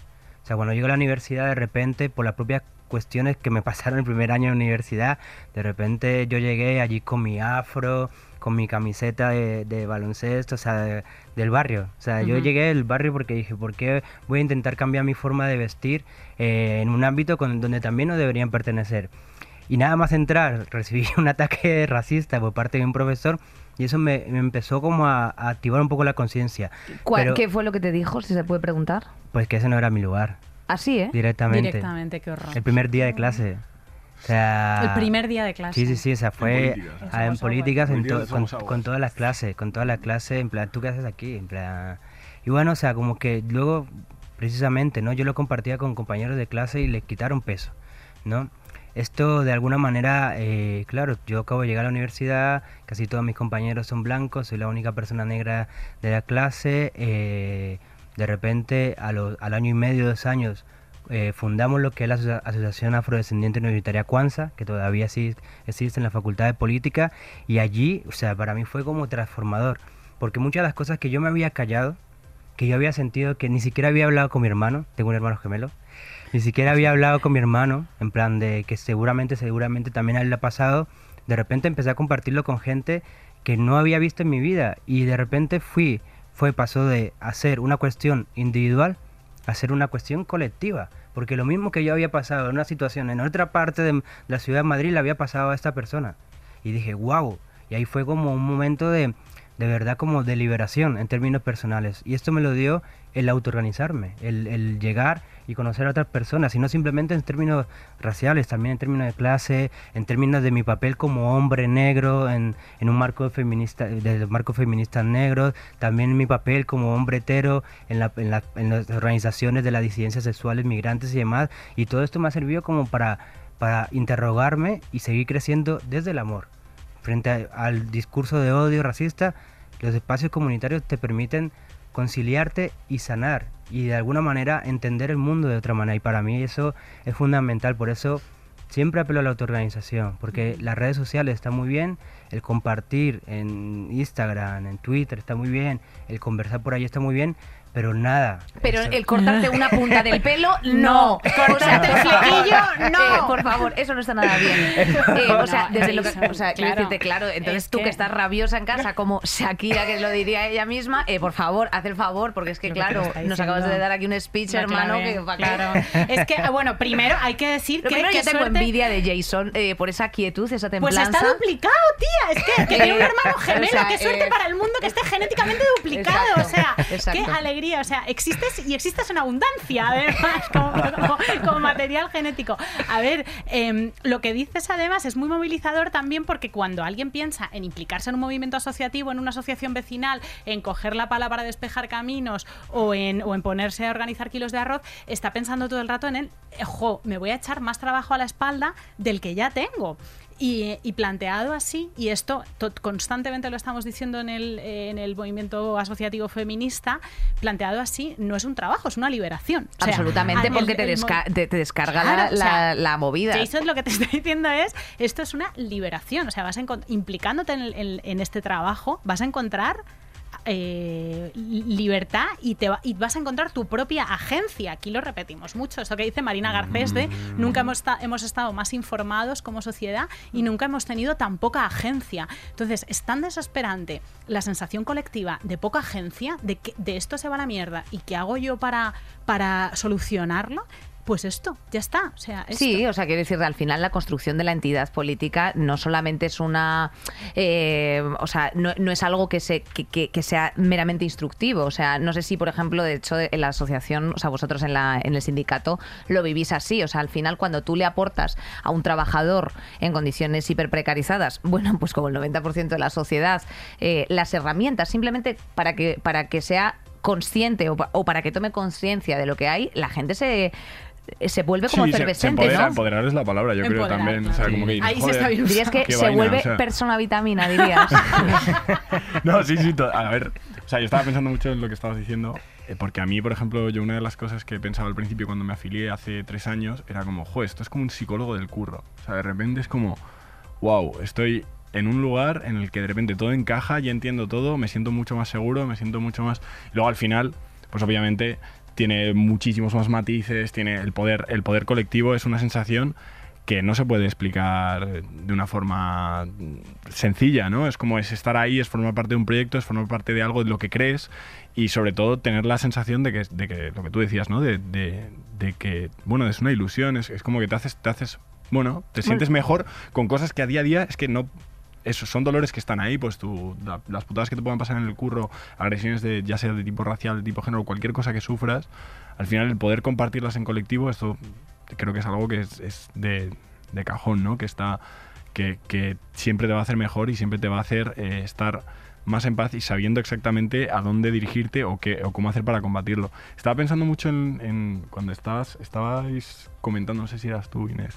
O sea, cuando llego a la universidad, de repente, por las propias cuestiones que me pasaron el primer año de universidad, de repente yo llegué allí con mi afro, con mi camiseta de, de baloncesto, o sea, de- del barrio. O sea, yo Ujú. llegué del barrio porque dije, ¿por qué voy a intentar cambiar mi forma de vestir eh, en un ámbito con- donde también no deberían pertenecer? Y nada más entrar, (laughs) recibí un ataque racista por parte de un profesor y eso me, me empezó como a, a activar un poco la conciencia. ¿Cuál- Pero, ¿Qué fue lo que te dijo, si se puede preguntar? Pues que ese no era mi lugar, Así, ¿eh? directamente. Directamente, qué horror. El primer día de clase. O sea, El primer día de clase. Sí, sí, sí, o sea, fue políticas, ¿eh? ah, en políticas, en Políticas to- con, con todas las clases, con todas las clases, en plan, ¿tú qué haces aquí? En plan, y bueno, o sea, como que luego, precisamente, ¿no? Yo lo compartía con compañeros de clase y les quitaron peso, ¿no? Esto de alguna manera, eh, claro, yo acabo de llegar a la universidad, casi todos mis compañeros son blancos, soy la única persona negra de la clase, eh, de repente a lo- al año y medio, dos años, eh, fundamos lo que es la Asocia- Asociación Afrodescendiente Universitaria Cuanza, que todavía existe en la Facultad de Política, y allí, o sea, para mí fue como transformador, porque muchas de las cosas que yo me había callado, que yo había sentido que ni siquiera había hablado con mi hermano, tengo un hermano gemelo, ni siquiera había hablado con mi hermano, en plan de que seguramente, seguramente también a él le ha pasado, de repente empecé a compartirlo con gente que no había visto en mi vida, y de repente fui, fue, pasó de hacer una cuestión individual hacer una cuestión colectiva. Porque lo mismo que yo había pasado en una situación en otra parte de la ciudad de Madrid le había pasado a esta persona. Y dije, wow. Y ahí fue como un momento de, de verdad como de liberación en términos personales. Y esto me lo dio el autoorganizarme, el, el llegar y conocer a otras personas, y no simplemente en términos raciales, también en términos de clase, en términos de mi papel como hombre negro en, un marco feminista, del marco feminista negro, también mi papel como hombre hetero en, la, en, la- en las organizaciones de las disidencias sexuales, migrantes y demás, y todo esto me ha servido como para, interrogarme y seguir creciendo desde el amor. Frente al discurso de odio racista, los espacios comunitarios te permiten conciliarte y sanar y de alguna manera entender el mundo de otra manera. Y para mí eso es fundamental. Por eso siempre apelo a la autoorganización, porque las redes sociales están muy bien, el compartir en Instagram, en Twitter está muy bien, el conversar por ahí está muy bien, pero nada. Pero eso- el cortarte una punta del pelo, (laughs) no. Cortarte el flequillo, no. Eh, por favor, eso no está nada (laughs) bien. Eh, o sea, No, desde lo que, o sea, claro. decirte, claro, entonces Es tú que... que- estás rabiosa en casa, como Shakira, que lo diría ella misma, eh, por favor, haz el favor, porque es que, que claro, está nos acabas de dar aquí un speech, La hermano, clave, que claro. Es que, bueno, primero hay que decir Lo que, primero, que yo tengo suerte- envidia de Jason eh, por esa quietud, esa Pues templanza. está duplicado, tía. Es que, que tiene un Eh, hermano gemelo. o sea, qué suerte eh, para el mundo que esté genéticamente duplicado. exacto, o sea, exacto. qué alegría O sea, existes y existes en abundancia, además, (laughs) como material genético. A ver, em, lo que dices además es muy movilizador también porque cuando alguien piensa en implicarse en un movimiento asociativo, en una asociación vecinal, en coger la pala para despejar caminos o en, o en ponerse a organizar kilos de arroz, está pensando todo el rato en el, jo, me voy a echar más trabajo a la espalda del que ya tengo. Y, y planteado así, y esto to- constantemente lo estamos diciendo en el, en el movimiento asociativo feminista, planteado así no es un trabajo, es una liberación. O sea, Absolutamente, el- porque te, el desca- te- te descarga Claro, la, o sea, la- la movida. Jason, lo que te (laughs) estoy diciendo es, esto es una liberación, o sea, vas a implicándote en, el- en- en este trabajo, vas a encontrar eh, li- libertad y, te va- y vas a encontrar tu propia agencia. Aquí lo repetimos mucho, eso que dice Marina Garcés de nunca hemos, hemos estado más informados como sociedad y nunca hemos tenido tan poca agencia. Entonces, es tan desesperante la sensación colectiva de poca agencia, de que de esto se va la mierda y qué hago yo para, para solucionarlo. Pues esto, ya está. O sea. Sí, o sea, quiero decir, al final la construcción de la entidad política no solamente es una. eh, o sea, no, no es algo que, se, que, que- que sea meramente instructivo. O sea, no sé si, por ejemplo, de hecho, en la asociación, o sea, vosotros en, la, en el sindicato lo vivís así. O sea, al final, cuando tú le aportas a un trabajador en condiciones hiperprecarizadas, bueno, pues como el 90% de la sociedad, eh, las herramientas simplemente para que, para que sea consciente o para que tome conciencia de lo que hay, la gente se se vuelve como Sí, se- se efervescente, empodera, ¿no? empoderar es la palabra, yo creo también. O sea, claro. como que dices, Ahí "Joder, está bien Dirías que se vaina", vuelve o sea. persona vitamina, dirías. (laughs) No, sí, sí. A ver, o sea, yo estaba pensando mucho en lo que estabas diciendo, eh, porque a mí, por ejemplo, yo una de las cosas que pensaba al principio cuando me afilié hace tres años era como, jo, esto es como un psicólogo del curro. O sea, de repente es como, wow, estoy en un lugar en el que de repente todo encaja, ya entiendo todo, me siento mucho más seguro, me siento mucho más... y Luego al final, pues obviamente tiene muchísimos más matices, tiene el poder, el poder colectivo es una sensación que no se puede explicar de una forma sencilla, ¿no? Es como es estar ahí, es formar parte de un proyecto, es formar parte de algo de lo que crees y sobre todo tener la sensación de que, de que lo que tú decías, ¿no? De, de- de que, bueno, es una ilusión, es, es como que te haces, te haces, bueno, te sientes mejor con cosas que a día a día es que no... Esos son dolores que están ahí, pues tú, la- las putadas que te puedan pasar en el curro, agresiones de ya sea de tipo racial, de tipo género, cualquier cosa que sufras, al final el poder compartirlas en colectivo, esto creo que es algo que es, de, de cajón, ¿no? Que está que, que siempre te va a hacer mejor y siempre te va a hacer eh, estar más en paz y sabiendo exactamente a dónde dirigirte o qué o cómo hacer para combatirlo. Estaba pensando mucho en, en cuando estabas estabais comentando, no sé si eras tú, Inés,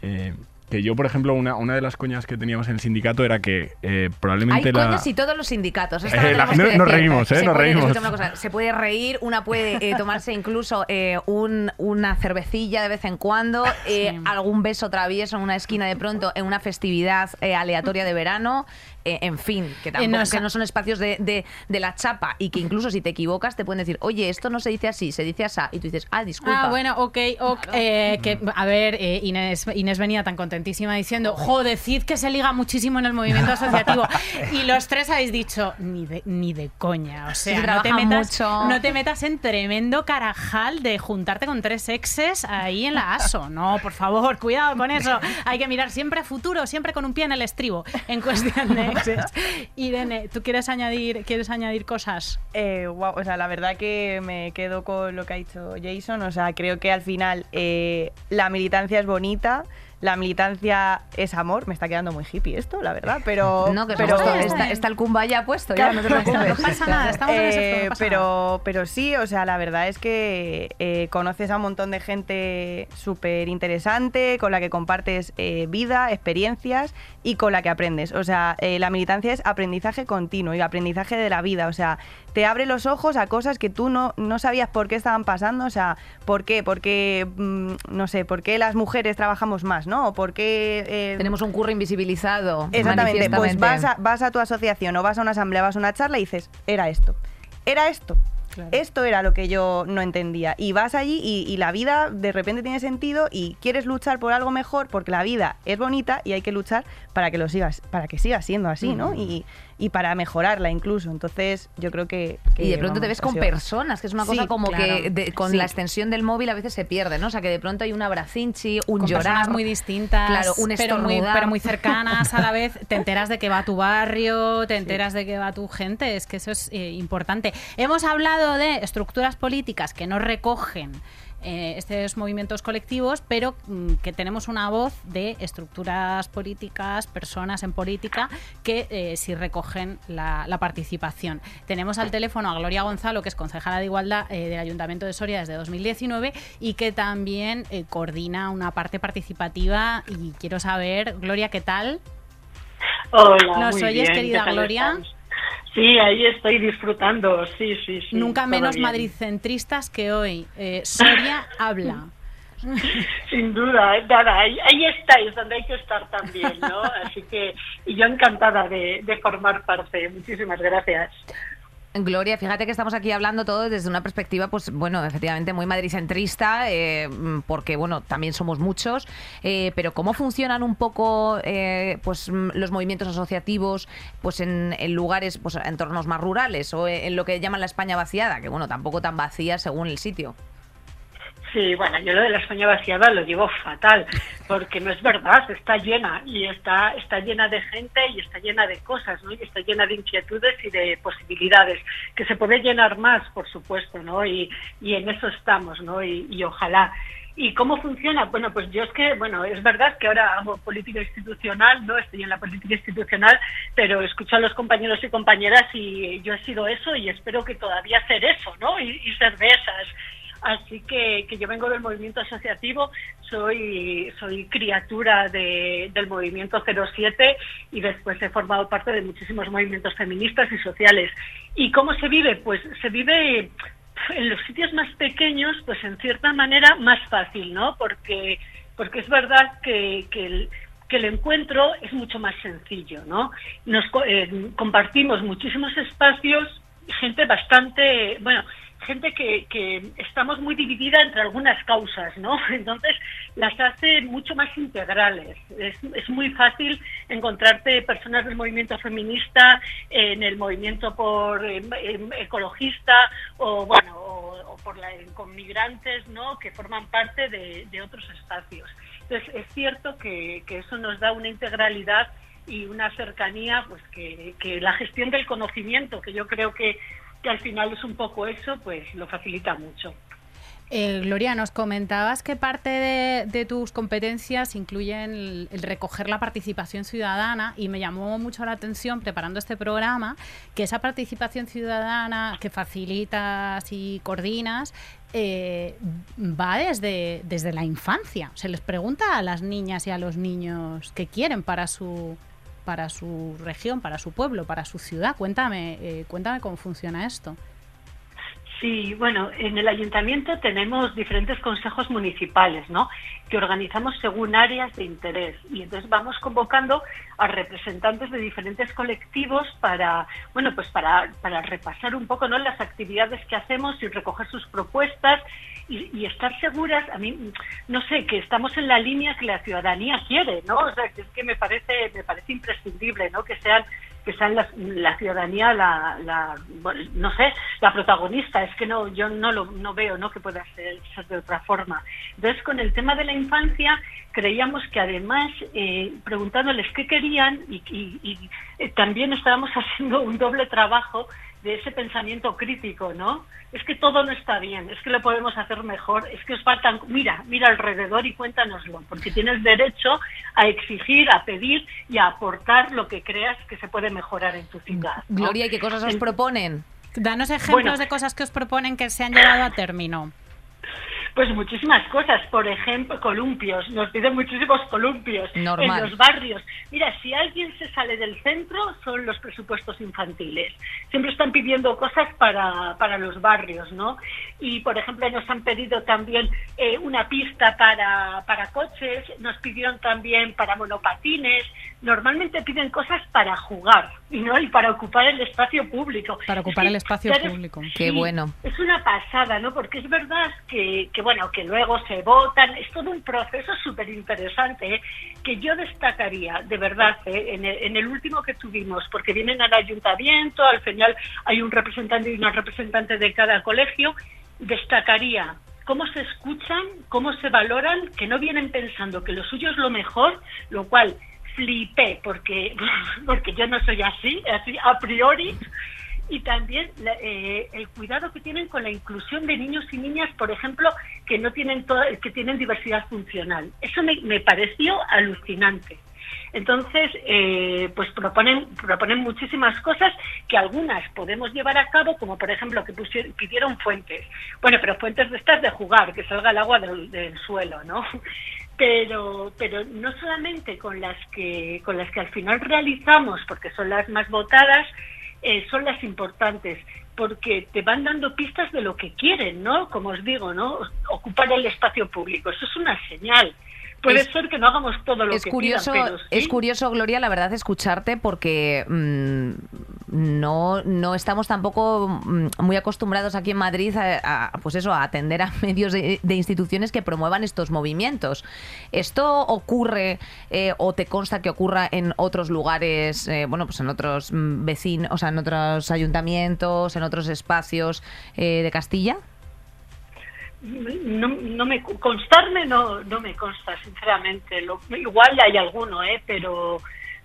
eh, que yo, por ejemplo, una, una de las coñas que teníamos en el sindicato era que eh, probablemente Hay la... coñas y todos los sindicatos. Eh, la gente- que nos decir. reímos, ¿eh? Se Nos puede- reímos. escúchame una cosa, se puede reír, una puede eh, tomarse incluso eh, un- una cervecilla de vez en cuando, eh, algún beso travieso en una esquina de pronto, en una festividad eh, aleatoria de verano. Eh, en fin, que, tampoco, nos- que no son espacios de, de- de la chapa y que incluso si te equivocas te pueden decir, oye, esto no se dice así, se dice así. Y tú dices, ah, disculpa. Ah, bueno, ok, ok. eh, que, a ver, eh, Inés, Inés venía tan contentísima diciendo, jo, decid que se liga muchísimo en el movimiento (laughs) asociativo. y los tres habéis dicho, ni de, ni de coña. O sea, no te, metas, mucho. no te metas en tremendo carajal de juntarte con tres exes ahí en la ASO. No, por favor, cuidado con eso. Hay que mirar siempre a futuro, siempre con un pie en el estribo, en cuestión de exes. (laughs) Irene, ¿tú quieres añadir, quieres añadir cosas? Eh, guau, o sea, la verdad que me quedo con lo que ha dicho Jason. O sea, creo que al final eh, la militancia es bonita, la militancia es amor. Me está quedando muy hippie esto, la verdad, pero. (laughs) No, que pero, está está, bien. está el cumbaya puesto, ya no te preocupes. No pasa nada, estamos en ese Eh, no nada. pero, pero sí, o sea, la verdad es que eh, conoces a un montón de gente súper interesante, con la que compartes eh, vida, experiencias y con la que aprendes. O sea, la militancia es aprendizaje continuo y aprendizaje de la vida. O sea, te abre los ojos a cosas que tú no, no sabías por qué estaban pasando. O sea, ¿por qué? Porque, mm, no sé, ¿por qué las mujeres trabajamos más, no? ¿O por qué... eh, Tenemos un curro invisibilizado. Exactamente, pues vas a, vas a tu asociación o vas a una asamblea, vas a una charla y dices, era esto, era esto. Esto era lo que yo no entendía. Y vas allí y, y la vida de repente tiene sentido y quieres luchar por algo mejor porque la vida es bonita y hay que luchar para que lo sigas, para que siga siendo así, ¿no? Y, y para mejorarla incluso. Entonces, yo creo que. que, Y de pronto te ves con personas, que es una cosa Sí, como claro. que de- con Sí. la extensión del móvil a veces se pierde, ¿no? O sea, que de pronto hay un abracinchi, un con llorar. personas muy distintas, Claro, un pero, muy, pero muy cercanas a la (laughs) vez. Te enteras de que va tu barrio, te enteras de que va tu gente. Es que eso es eh, importante. Hemos hablado lado de estructuras políticas que no recogen eh, estos movimientos colectivos, pero mm, que tenemos una voz de estructuras políticas, personas en política, que eh, sí recogen la, participación. Tenemos al teléfono a Gloria Gonzalo, que es concejala de Igualdad eh, del Ayuntamiento de Soria desde 2019 y que también coordina una parte participativa. Y quiero saber, Gloria, ¿qué tal? Hola. ¿Nos oyes, querida Gloria? Sí, ahí estoy disfrutando, sí, sí, sí. Nunca menos madridcentristas que hoy. Eh, Soria (laughs) habla. Sin duda, nada, ahí, ahí, estáis donde hay que estar también, ¿no? (laughs) Así que, y yo encantada de, de formar parte. Muchísimas gracias. Gloria, fíjate que estamos aquí hablando todo desde una perspectiva, pues bueno, efectivamente muy madricentrista, eh, porque bueno, también somos muchos, eh, pero cómo funcionan un poco eh, pues los movimientos asociativos, pues en, lugares, pues entornos más rurales o en lo que llaman la España vaciada, que bueno, tampoco tan vacía según el sitio. Sí, bueno, yo lo de la España vaciada lo digo fatal, porque no es verdad, está llena y está, está llena de gente y está llena de cosas, ¿no? Y está llena de inquietudes y de posibilidades, que se puede llenar más, por supuesto, ¿no? Y, y en eso estamos, ¿no? Y, y ojalá. ¿Y cómo funciona? Bueno, pues yo es que, bueno, es verdad que ahora hago política institucional, no estoy en la política institucional, pero escucho a los compañeros y compañeras y yo he sido eso y espero que todavía ser eso, ¿no? Y, y ser de esas. Así que, que yo vengo del movimiento asociativo, soy, soy criatura del movimiento 07 y después he formado parte de muchísimos movimientos feministas y sociales. ¿Y cómo se vive? Pues se vive en los sitios más pequeños, pues en cierta manera más fácil, ¿no? Porque, porque es verdad que, que el, que el encuentro es mucho más sencillo, ¿no? Nos eh, compartimos muchísimos espacios, gente bastante, bueno, gente que, que estamos muy dividida entre algunas causas, ¿no? (laughs) Entonces las hace mucho más integrales. Es, es muy fácil encontrarte personas del movimiento feminista en el movimiento por em, ecologista o bueno o, por la, con migrantes, ¿no? Que forman parte de, de otros espacios. Entonces es cierto que, que eso nos da una integralidad y una cercanía, pues que, que la gestión del conocimiento, que yo creo que que al final es un poco eso, pues lo facilita mucho. Eh, Gloria, nos comentabas que parte de, tus competencias incluyen el, recoger la participación ciudadana y me llamó mucho la atención preparando este programa que esa participación ciudadana que facilitas y coordinas eh, va desde, desde la infancia. Se les pregunta a las niñas y a los niños qué quieren para su, para su región, para su pueblo, para su ciudad. Cuéntame, eh, cuéntame cómo funciona esto. Sí, bueno, en el ayuntamiento tenemos diferentes consejos municipales, ¿no? Que organizamos según áreas de interés y entonces vamos convocando a representantes de diferentes colectivos para, bueno, pues para, para repasar un poco, ¿no? Las actividades que hacemos y recoger sus propuestas y, estar seguras, a mí, no sé, que estamos en la línea que la ciudadanía quiere, ¿no? O sea, que es que me parece, me parece imprescindible, ¿no? Que sean que sean la, ciudadanía la, la, no sé la protagonista. Es que no yo no lo no veo no que pueda ser, de otra forma. Entonces con el tema de la infancia creíamos que además eh, preguntándoles qué querían y, y, eh, también estábamos (laughs) haciendo un doble trabajo de ese pensamiento crítico, ¿no? Es que todo no está bien, es que lo podemos hacer mejor, es que os faltan, mira, mira alrededor y cuéntanoslo, porque tienes derecho a exigir, a pedir y a aportar lo que creas que se puede mejorar en tu ciudad. Gloria, ¿y qué cosas os proponen? Danos ejemplos de cosas que os proponen que se han llevado a término. Pues muchísimas cosas, por ejemplo, columpios, nos piden muchísimos columpios en los barrios. Mira, si alguien se sale del centro son los presupuestos infantiles. Siempre están pidiendo cosas para, para los barrios, ¿no? Y, por ejemplo, nos han pedido también eh, una pista para, para coches, nos pidieron también para monopatines. Normalmente piden cosas para jugar y no y para ocupar el espacio público. Para ocupar el espacio público. Qué bueno. Es una pasada, ¿no? Porque es verdad que bueno, que luego se votan, es todo un proceso súper interesante ¿eh? que yo destacaría, de verdad, ¿eh? en, el, último que tuvimos, porque vienen al ayuntamiento, al final hay un representante y una representante de cada colegio, destacaría cómo se escuchan, cómo se valoran, que no vienen pensando que lo suyo es lo mejor, lo cual flipé, porque, (laughs) porque yo no soy así, así a priori, y también eh, el cuidado que tienen con la inclusión de niños y niñas, por ejemplo, que no tienen toda- que tienen diversidad funcional. Eso me, pareció alucinante. Entonces, eh, pues proponen, proponen muchísimas cosas que algunas podemos llevar a cabo, como por ejemplo que pusie- pidieron fuentes. Bueno, pero fuentes de estas de jugar, que salga el agua del suelo, ¿no? Pero, pero no solamente con las que, con las que al final realizamos, porque son las más votadas, eh, son las importantes, porque te van dando pistas de lo que quieren, ¿no? Como os digo, ¿no? Ocupar el espacio público, eso es una señal. Puede Es- ser que no hagamos todo lo es que curioso, pidan, pero sí. es curioso, Gloria, la verdad, escucharte porque mm, no, no estamos tampoco mm, muy acostumbrados aquí en Madrid a, a, pues eso, a atender a (laughs) medios de, de instituciones que promuevan estos movimientos. ¿Esto ocurre eh, o te consta que ocurra en otros lugares, eh, bueno, pues en otros vecinos, o sea, en otros ayuntamientos, en otros espacios eh, de Castilla? No, no me constarme no no me consta sinceramente. Lo- igual hay alguno eh pero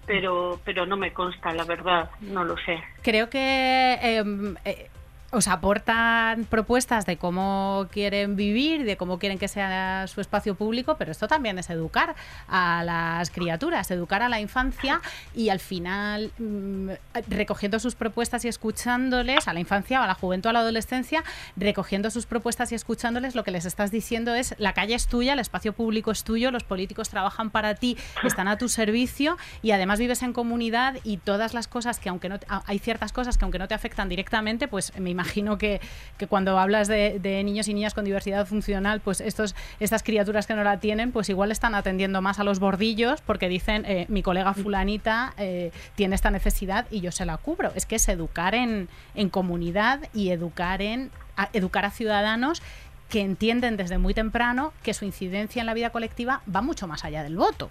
pero pero no me consta la verdad no lo sé. Creo que em, eh, os aportan propuestas de cómo quieren vivir, de cómo quieren que sea su espacio público, pero esto también es educar a las criaturas, educar a la infancia y al final mm, recogiendo sus propuestas y escuchándoles a la infancia, a la juventud, a la adolescencia, recogiendo sus propuestas y escuchándoles, lo que les estás diciendo es la calle es tuya, el espacio público es tuyo, los políticos trabajan para ti, están a tu servicio y además vives en comunidad y todas las cosas que aunque no te- hay ciertas cosas que aunque no te afectan directamente, pues me imagino que, que cuando hablas de, de niños y niñas con diversidad funcional, pues estos estas criaturas que no la tienen, pues igual están atendiendo más a los bordillos porque dicen eh, mi colega fulanita eh, tiene esta necesidad y yo se la cubro. Es que es educar en, en comunidad y educar en a- educar a ciudadanos que entienden desde muy temprano que su incidencia en la vida colectiva va mucho más allá del voto,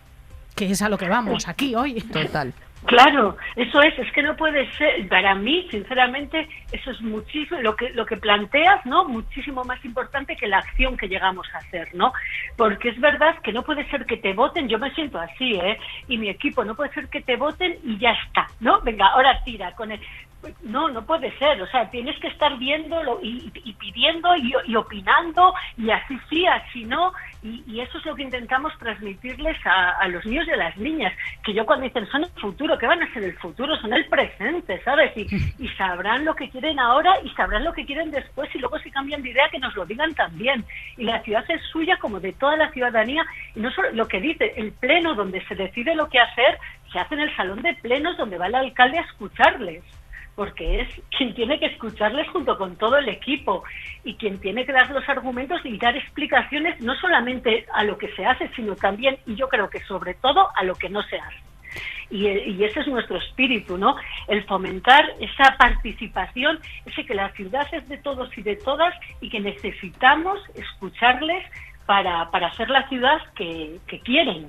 que es a lo que vamos aquí hoy. Total. Claro, eso es, es que no puede ser, para mí, sinceramente, eso es muchísimo, lo que, lo que planteas, ¿no? Muchísimo más importante que la acción que llegamos a hacer, ¿no? Porque es verdad que no puede ser que te voten, yo me siento así, ¿eh? Y mi equipo, no puede ser que te voten y ya está, ¿no? Venga, ahora tira con el... No, no puede ser, o sea, tienes que estar viendo y, y pidiendo y, y opinando y así sí, así no, y, y eso es lo que intentamos transmitirles a, a los niños y a las niñas, que yo cuando dicen son el futuro, ¿qué van a ser el futuro? Son el presente, ¿sabes? Y, (laughs) y sabrán lo que quieren ahora y sabrán lo que quieren después y luego si cambian de idea que nos lo digan también. Y la ciudad es suya como de toda la ciudadanía y no solo lo que dice, el pleno donde se decide lo que hacer, se hace en el salón de plenos donde va el alcalde a escucharles porque es quien tiene que escucharles junto con todo el equipo y quien tiene que dar los argumentos y dar explicaciones no solamente a lo que se hace, sino también, y yo creo que sobre todo, a lo que no se hace. Y, ese es nuestro espíritu, ¿no? El fomentar esa participación, ese que la ciudad es de todos y de todas y que necesitamos escucharles para, para ser la ciudad que, que quieren.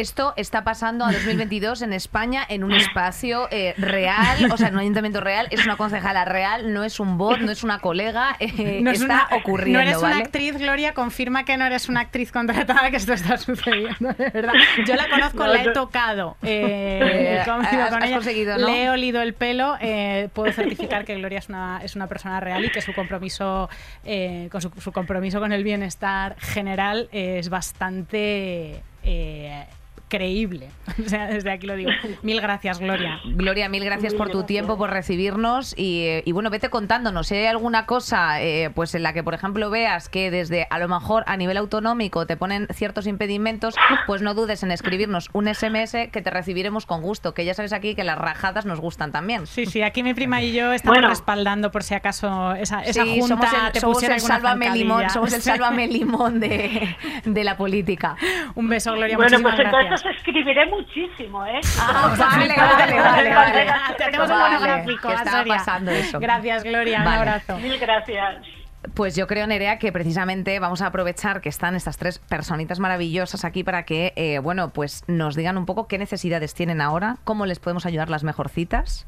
Esto está pasando a 2022 en España en un espacio eh, real, o sea, en un ayuntamiento real, es una concejala real, no es un bot, no es una colega, eh, (laughs) No es está una- ocurriendo. No eres ¿vale? una actriz, Gloria, confirma que no eres una actriz contratada, que esto está (laughs) sucediendo, de verdad. Yo la conozco, No, la he no. tocado, eh, (laughs) Eh, con has ella, conseguido, ¿no? le he olido el pelo, eh, puedo certificar que Gloria es una, es una persona real y que su compromiso, eh, con su, su compromiso con el bienestar general es bastante... eh, creíble. (laughs) O sea, desde aquí lo digo. Mil gracias, Gloria. Gloria, mil gracias por tu tiempo, por recibirnos y, eh, y bueno, vete contándonos si hay alguna cosa eh, pues en la que, por ejemplo, veas que desde a lo mejor a nivel autonómico te ponen ciertos impedimentos, pues no dudes en escribirnos un SMS que te recibiremos con gusto, que ya sabes aquí que las rajadas nos gustan también. Sí, sí, aquí mi prima y yo estamos Bueno. respaldando por si acaso esa, esa Sí, junta somos el, te somos pusiera el sálvame limón, somos el (laughs) sálvame limón de, de la política. Un beso, Gloria, Bueno, muchísimas pues gracias. Os escribiré muchísimo, ¿eh? Ah, vale, vale, vale, vale. Te hacemos un Vale, monográfico, pasando eso. Gracias, Gloria, un abrazo. Mil gracias. Pues yo creo, Nerea, que precisamente vamos a aprovechar que están estas tres personitas maravillosas aquí para que, eh, bueno, pues nos digan un poco qué necesidades tienen ahora, cómo les podemos ayudar las mejorcitas.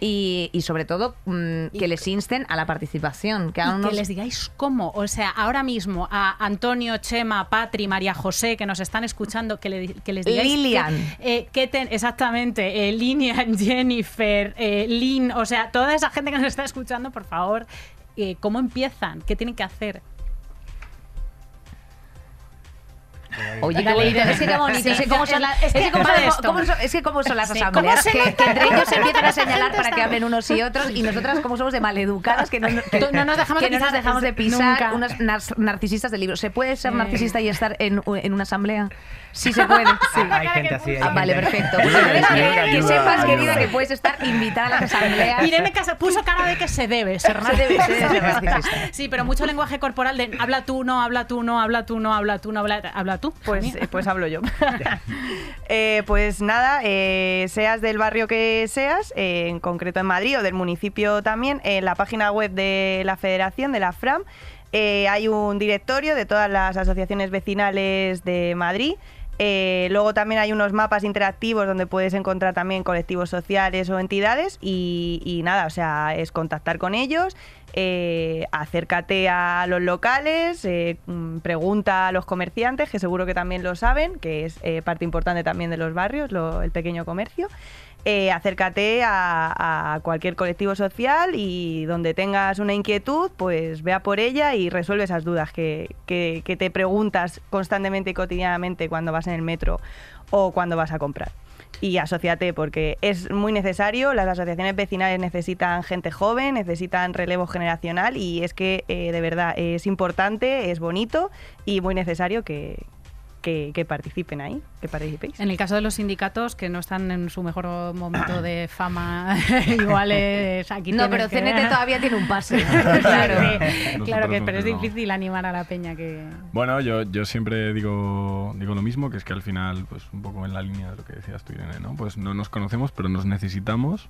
Y, y sobre todo mm, que les insten a la participación. Que, Y que les digáis cómo. O sea, ahora mismo a Antonio, Chema, Patri, María José, que nos están escuchando, que, le- que les digáis. Lilian. que- eh, que ten- exactamente. eh, Linian, (laughs) Jennifer, eh, Lynn, o sea, toda esa gente que nos está escuchando, por favor, eh, ¿cómo empiezan? ¿Qué tienen que hacer? Oye. Es que qué bonito. Sí, cómo son, es que cómo de son- esto. cómo son- es que cómo son las Sí, asambleas. ¿cómo se Que, que entre ellos se empiezan a (laughs) señalar para que hablen unos y otros y nosotras como somos de maleducadas que no, que, No nos dejamos que de no nos pisar dejamos de pisar nunca. unas nar- narcisistas del libro. ¿Se puede ser Sí. narcisista y estar en, en una asamblea? Sí se puede. (laughs) Sí. Hay gente así. hay Ah, vale, gente- perfecto. Que sepas, querida, que puedes estar invitada a las asambleas. Irene Casa puso cara de que se debe ser se debe narcisista. Sí, pero mucho lenguaje corporal de habla tú, no, habla tú, no, habla tú, no, habla tú, no, habla, habla tú. Pues, eh, pues hablo yo. (laughs) Eh, pues nada, eh, seas del barrio que seas, en concreto en Madrid o del municipio también, en la página web de la Federación, de la FRAM, hay un directorio de todas las asociaciones vecinales de Madrid. Eh, luego también hay unos mapas interactivos donde puedes encontrar también colectivos sociales o entidades y, y nada, o sea, es contactar con ellos, eh, acércate a los locales, eh, mm, pregunta a los comerciantes, que seguro que también lo saben, que es eh, parte importante también de los barrios, el pequeño comercio. Acércate a, cualquier colectivo social y donde tengas una inquietud, pues vea por ella y resuelve esas dudas que te preguntas constantemente y cotidianamente cuando vas en el metro o cuando vas a comprar. Y asociate porque es muy necesario, las asociaciones vecinales necesitan gente joven, necesitan relevo generacional y es que de verdad es importante, es bonito y muy necesario que, que- que participen ahí, que participéis. En el caso de los sindicatos que no están en su mejor momento de fama, (laughs) igual es aquí. No, pero que- CNT todavía tiene un pase. (laughs) claro, que, claro que, pero es no. difícil animar a la peña que. Bueno, yo, yo siempre digo, digo lo mismo, que es que al final, pues un poco en la línea de lo que decías tú, Irene, ¿no? Pues no nos conocemos, pero nos necesitamos.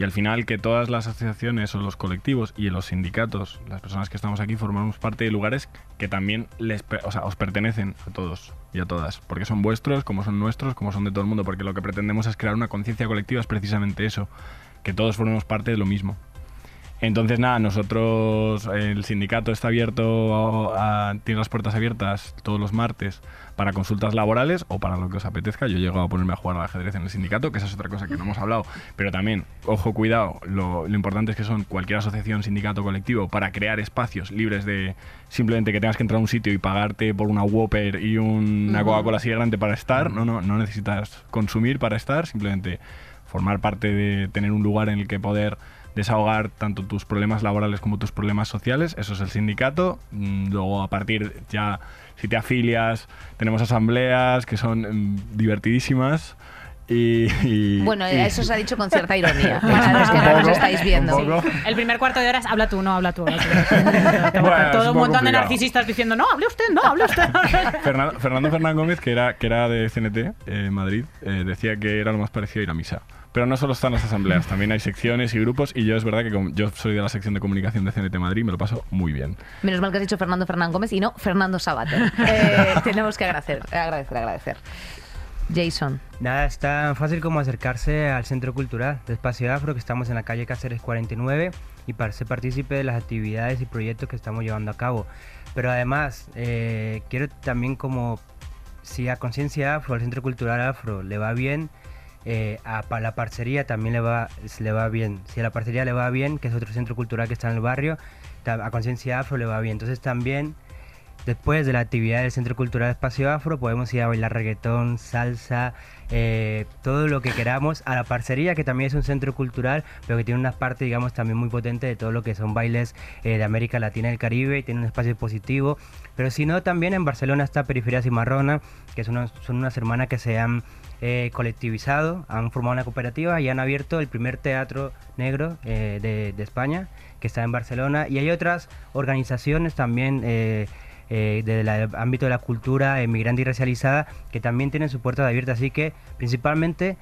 Y al final que todas las asociaciones o los colectivos y los sindicatos, las personas que estamos aquí, formamos parte de lugares que también les, o sea, os pertenecen a todos y a todas. Porque son vuestros, como son nuestros, como son de todo el mundo. Porque lo que pretendemos es crear una conciencia colectiva, es precisamente eso, que todos formemos parte de lo mismo. Entonces, nada, nosotros, el sindicato está abierto, a- tiene las puertas abiertas todos los martes para consultas laborales o para lo que os apetezca. Yo he llegado a ponerme a jugar al ajedrez en el sindicato, que esa es otra cosa que no hemos hablado. Pero también, ojo, cuidado, lo, lo importante es que son cualquier asociación, sindicato, colectivo, para crear espacios libres de simplemente que tengas que entrar a un sitio y pagarte por una Whopper y una Coca-Cola así grande para estar. No, no, no necesitas consumir para estar, simplemente formar parte de tener un lugar en el que poder desahogar tanto tus problemas laborales como tus problemas sociales, eso es el sindicato. Mm, Luego a partir ya, si te afilias, tenemos asambleas que son mm, divertidísías. Y, y- Bueno, y- eso se ha dicho con cierta (laughs) ironía, para los que no nos estáis viendo. poco. El primer cuarto de hora es habla tú, no, habla tú. habla tú. (laughs) Bueno, Todo un un montón de complicado. narcisistas diciendo, no, hable usted, no, hable usted. (laughs) Fernando, Fernando Fernán Gómez, que era, que era de CNT, eh, en Madrid, eh, decía que era lo más parecido a ir a misa. Pero no solo están las asambleas, también hay secciones y grupos y yo es verdad que como yo soy de la sección de comunicación de CNT Madrid, me lo paso muy bien. Menos mal que has dicho Fernando Fernán Gómez y no Fernando Sabater. (laughs) Eh, tenemos que agradecer, agradecer, agradecer. Jason. Nada, es tan fácil como acercarse al Centro Cultural de Espacio Afro, que estamos en la calle Cáceres 49, y para ser partícipe de las actividades y proyectos que estamos llevando a cabo. Pero además, eh, quiero también como, si a Conciencia Afro, al Centro Cultural Afro, le va bien, eh, a pa- la parcería también le va, le va bien. Si a la parcería le va bien, que es otro centro cultural que está en el barrio, a Conciencia Afro le va bien. Entonces también Después de la actividad del Centro Cultural Espacio Afro, podemos ir a bailar reggaetón, salsa, eh, todo lo que queramos. A la parcería, que también es un centro cultural, pero que tiene una parte, digamos, también muy potente de todo lo que son bailes eh, de América Latina y el Caribe, y tiene un espacio positivo. Pero si no, también en Barcelona está Periferia Cimarrona, que son unas, hermanas que se han eh, colectivizado, han formado una cooperativa y han abierto el primer teatro negro de, de España, que está en Barcelona. Y hay otras organizaciones también. Eh, eh, del ámbito de la cultura emigrante y racializada que también tienen su puerta abierta. Así que principalmente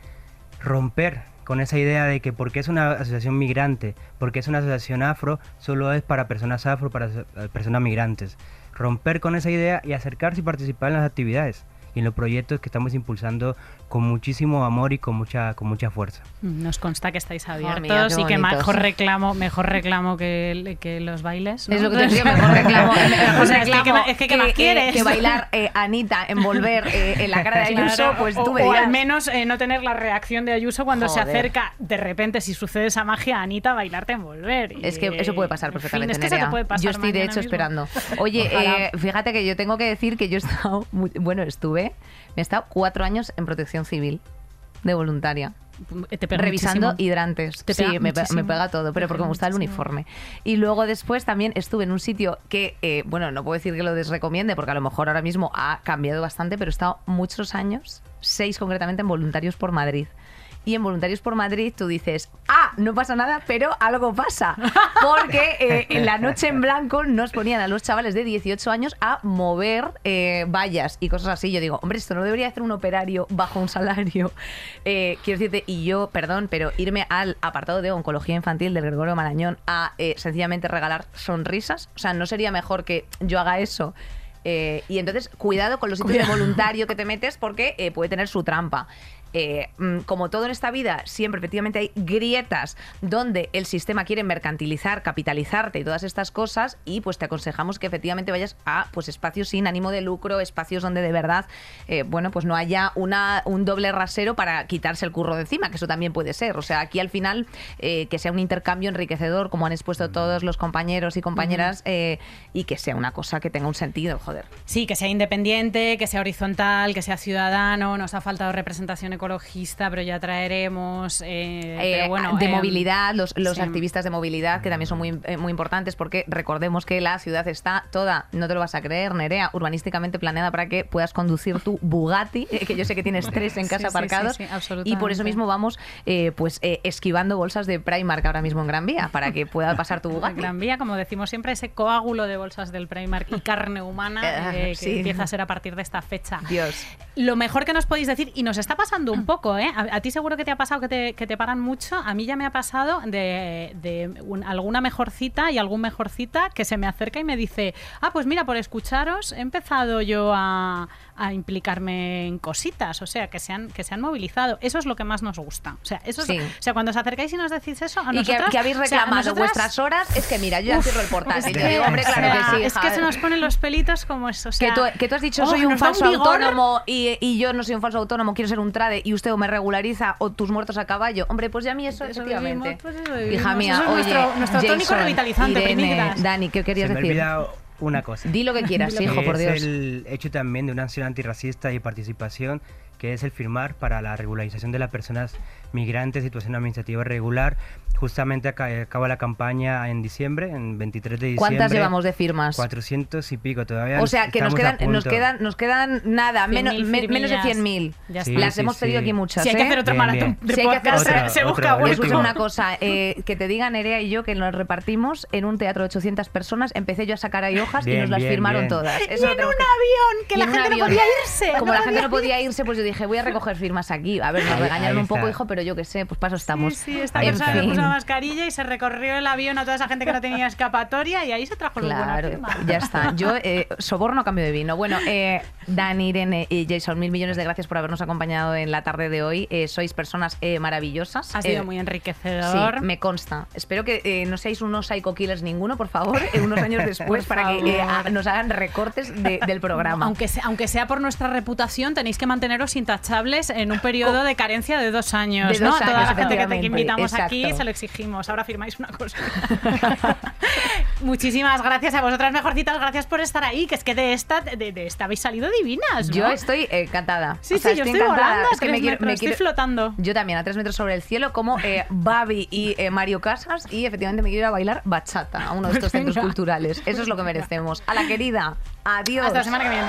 romper con esa idea de que porque es una asociación migrante, porque es una asociación afro, solo es para personas afro, para eh, personas migrantes. Romper con esa idea y acercarse y participar en las actividades. Y en los proyectos que estamos impulsando con muchísimo amor y con mucha, con mucha fuerza. Nos consta que estáis abiertos mía, y que mejor reclamo, mejor reclamo que, que los bailes. ¿no? Es lo que te decía, mejor reclamo. (laughs) mejor O sea, es que, reclamo ¿qué ma- es que, ¿qué más eh, quieres? que bailar eh, Anita envolver eh, en la cara de Ayuso, Claro, pues o- tú me o, al menos eh, no tener la reacción de Ayuso cuando se acerca de repente, si sucede esa magia, a Anita bailarte envolver. Y, Es que eso puede pasar en fin, perfectamente. es que eso Nerea. te puede pasar yo estoy de hecho mismo. esperando. Oye, eh, fíjate que yo tengo que decir que yo he estado, muy- bueno, estuve, me he estado cuatro años en protección civil de voluntaria. Te pega revisando muchísimo. hidrantes. Te sí, me, me pega todo, pero porque me gusta el uniforme. Y luego después también estuve en un sitio que, eh, bueno, no puedo decir que lo desrecomiende, porque a lo mejor ahora mismo ha cambiado bastante, pero he estado muchos años, seis concretamente, en Voluntarios por Madrid. Y en Voluntarios por Madrid tú dices, ah, no pasa nada, pero algo pasa. (laughs) Porque eh, en la noche en blanco nos ponían a los chavales de 18 años a mover eh, vallas y cosas así. Yo digo, hombre, esto no debería hacer un operario bajo un salario. Eh, quiero decirte, y yo, perdón, pero irme al apartado de oncología infantil del Gregorio Marañón a sencillamente regalar sonrisas. O sea, ¿no sería mejor que yo haga eso? Eh, y entonces, cuidado con los sitios de voluntario que te metes porque eh, puede tener su trampa. Eh, mm, como todo en esta vida, siempre efectivamente hay grietas donde el sistema quiere mercantilizar, capitalizarte y todas estas cosas y pues te aconsejamos que efectivamente vayas a pues espacios sin ánimo de lucro, espacios donde de verdad, eh, bueno, pues no haya una, un doble rasero para quitarse el curro de encima, que eso también puede ser. O sea, aquí al final eh, que sea un intercambio enriquecedor, como han expuesto todos los compañeros y compañeras, y que sea una cosa que tenga un sentido, joder. Sí, que sea independiente, que sea horizontal, que sea ciudadano. Nos ha faltado representación ecologista, pero ya traeremos. eh, Eh, pero bueno, de eh, movilidad, los, los sí. activistas de movilidad, que también son muy, eh, muy importantes, porque recordemos que la ciudad está toda, no te lo vas a creer, Nerea, urbanísticamente planeada para que puedas conducir tu Bugatti, que yo sé que tienes tres en casa sí, aparcados, sí, y por eso mismo vamos pues esquivando bolsas de Primark ahora mismo en Gran Vía, para que pueda pasar tu (laughs) Bugatti. Gran Vía, como decimos siempre, ese coágulo de bolsas del Primark y carne humana (laughs) eh, que empieza a ser a partir de esta fecha. Dios. Lo mejor que nos podéis decir, y nos está pasando un poco, ¿eh? A, ti seguro que te ha pasado que te, que te paran mucho. A mí ya me ha pasado de, de un- alguna mejor cita y algún mejor cita que se me acerca y me dice, ah, pues mira, por escucharos he empezado yo a, a implicarme en cositas, o sea, que se, han, que se han movilizado. Eso es lo que más nos gusta. O sea, eso es- Sí. o sea cuando os acercáis y nos decís eso, a Y que, que habéis o sea, a reclamado nosotras- vuestras horas, es que mira, yo ya cierro el portátil. es que- digo, hombre, o claro sea, que sí. Es que se nos ponen los pelitos como eso. O sea, que, tú, que tú has dicho oh, soy un falso autónomo y, y yo no soy un falso autónomo, quiero ser un trade y usted o me regulariza o tus muertos a caballo. Hombre, pues ya a mí eso, Eso efectivamente. vivimos, pues eso. Hija mía, Eso es oye, nuestro- nuestro tónico Jason, revitalizante, Irene. Dani, ¿qué querías Se me ha decir? olvidado una cosa. Di lo que quieras, (laughs) hijo, por es Dios. el hecho también de una acción antirracista y participación, que es el firmar para la regularización de las personas migrantes situación administrativa irregular. Justamente aca- acaba la campaña en diciembre, en 23 de diciembre. ¿Cuántas llevamos de firmas? 400 y pico todavía. O sea, que nos quedan, nos quedan, nos quedan nada, 100.000 menos, me- menos de firmillas. 100.000. Ya Sí. Las sí, hemos pedido sí. aquí muchas. Si hay que hacer otro Bien, maratón bien. de Si hay que hacer podcast, otra- se busca otra una cosa, eh, que te digan Nerea y yo que nos repartimos en un teatro de 800 personas, empecé yo a sacar ahí hojas y nos las bien, firmaron bien. todas. Y Eso lo en un que- avión, que Y la gente no podía irse. Como la gente no podía irse, pues yo dije, voy a recoger firmas aquí. A ver, nos regañaron un poco, hijo, pero yo qué sé, pues paso estamos. Sí, sí, esta persona le puso la mascarilla y se recorrió el avión a toda esa gente que no tenía escapatoria y ahí se trajo Claro, buenas firmas. ya está. (laughs) Yo eh, soborno a cambio de vino. Bueno, eh, Dani, Irene y Jason, mil millones de gracias por habernos acompañado en la tarde de hoy. Eh, sois personas eh, maravillosas. Ha sido muy enriquecedor. Sí, me consta. Espero que no seáis unos psycho killers ninguno, por favor, unos años (laughs) después, para que a- nos hagan recortes de- del programa. Aunque sea, aunque sea por nuestra reputación, tenéis que manteros intachables en un periodo de carencia de dos años. De ¿no? dos A toda años, la gente que, te- invitamos aquí exacto. se lo exigimos. Ahora firmáis una cosa. (laughs) (laughs) Muchísimas gracias a vosotras, mejorcitas. Gracias por estar ahí. Que es que de esta, de, de esta habéis salido divinas. ¿no? Yo estoy eh, encantada. Sí, O sea, sí, yo estoy encantada. volando. Es que me quiero- me estoy quiero- flotando. Yo también, a tres metros sobre el cielo, como eh, Babi y eh, Mario Casas, y efectivamente me quiero ir a bailar bachata a uno de estos centros culturales. Eso es lo que merecemos. A la querida, adiós. Hasta la semana que viene.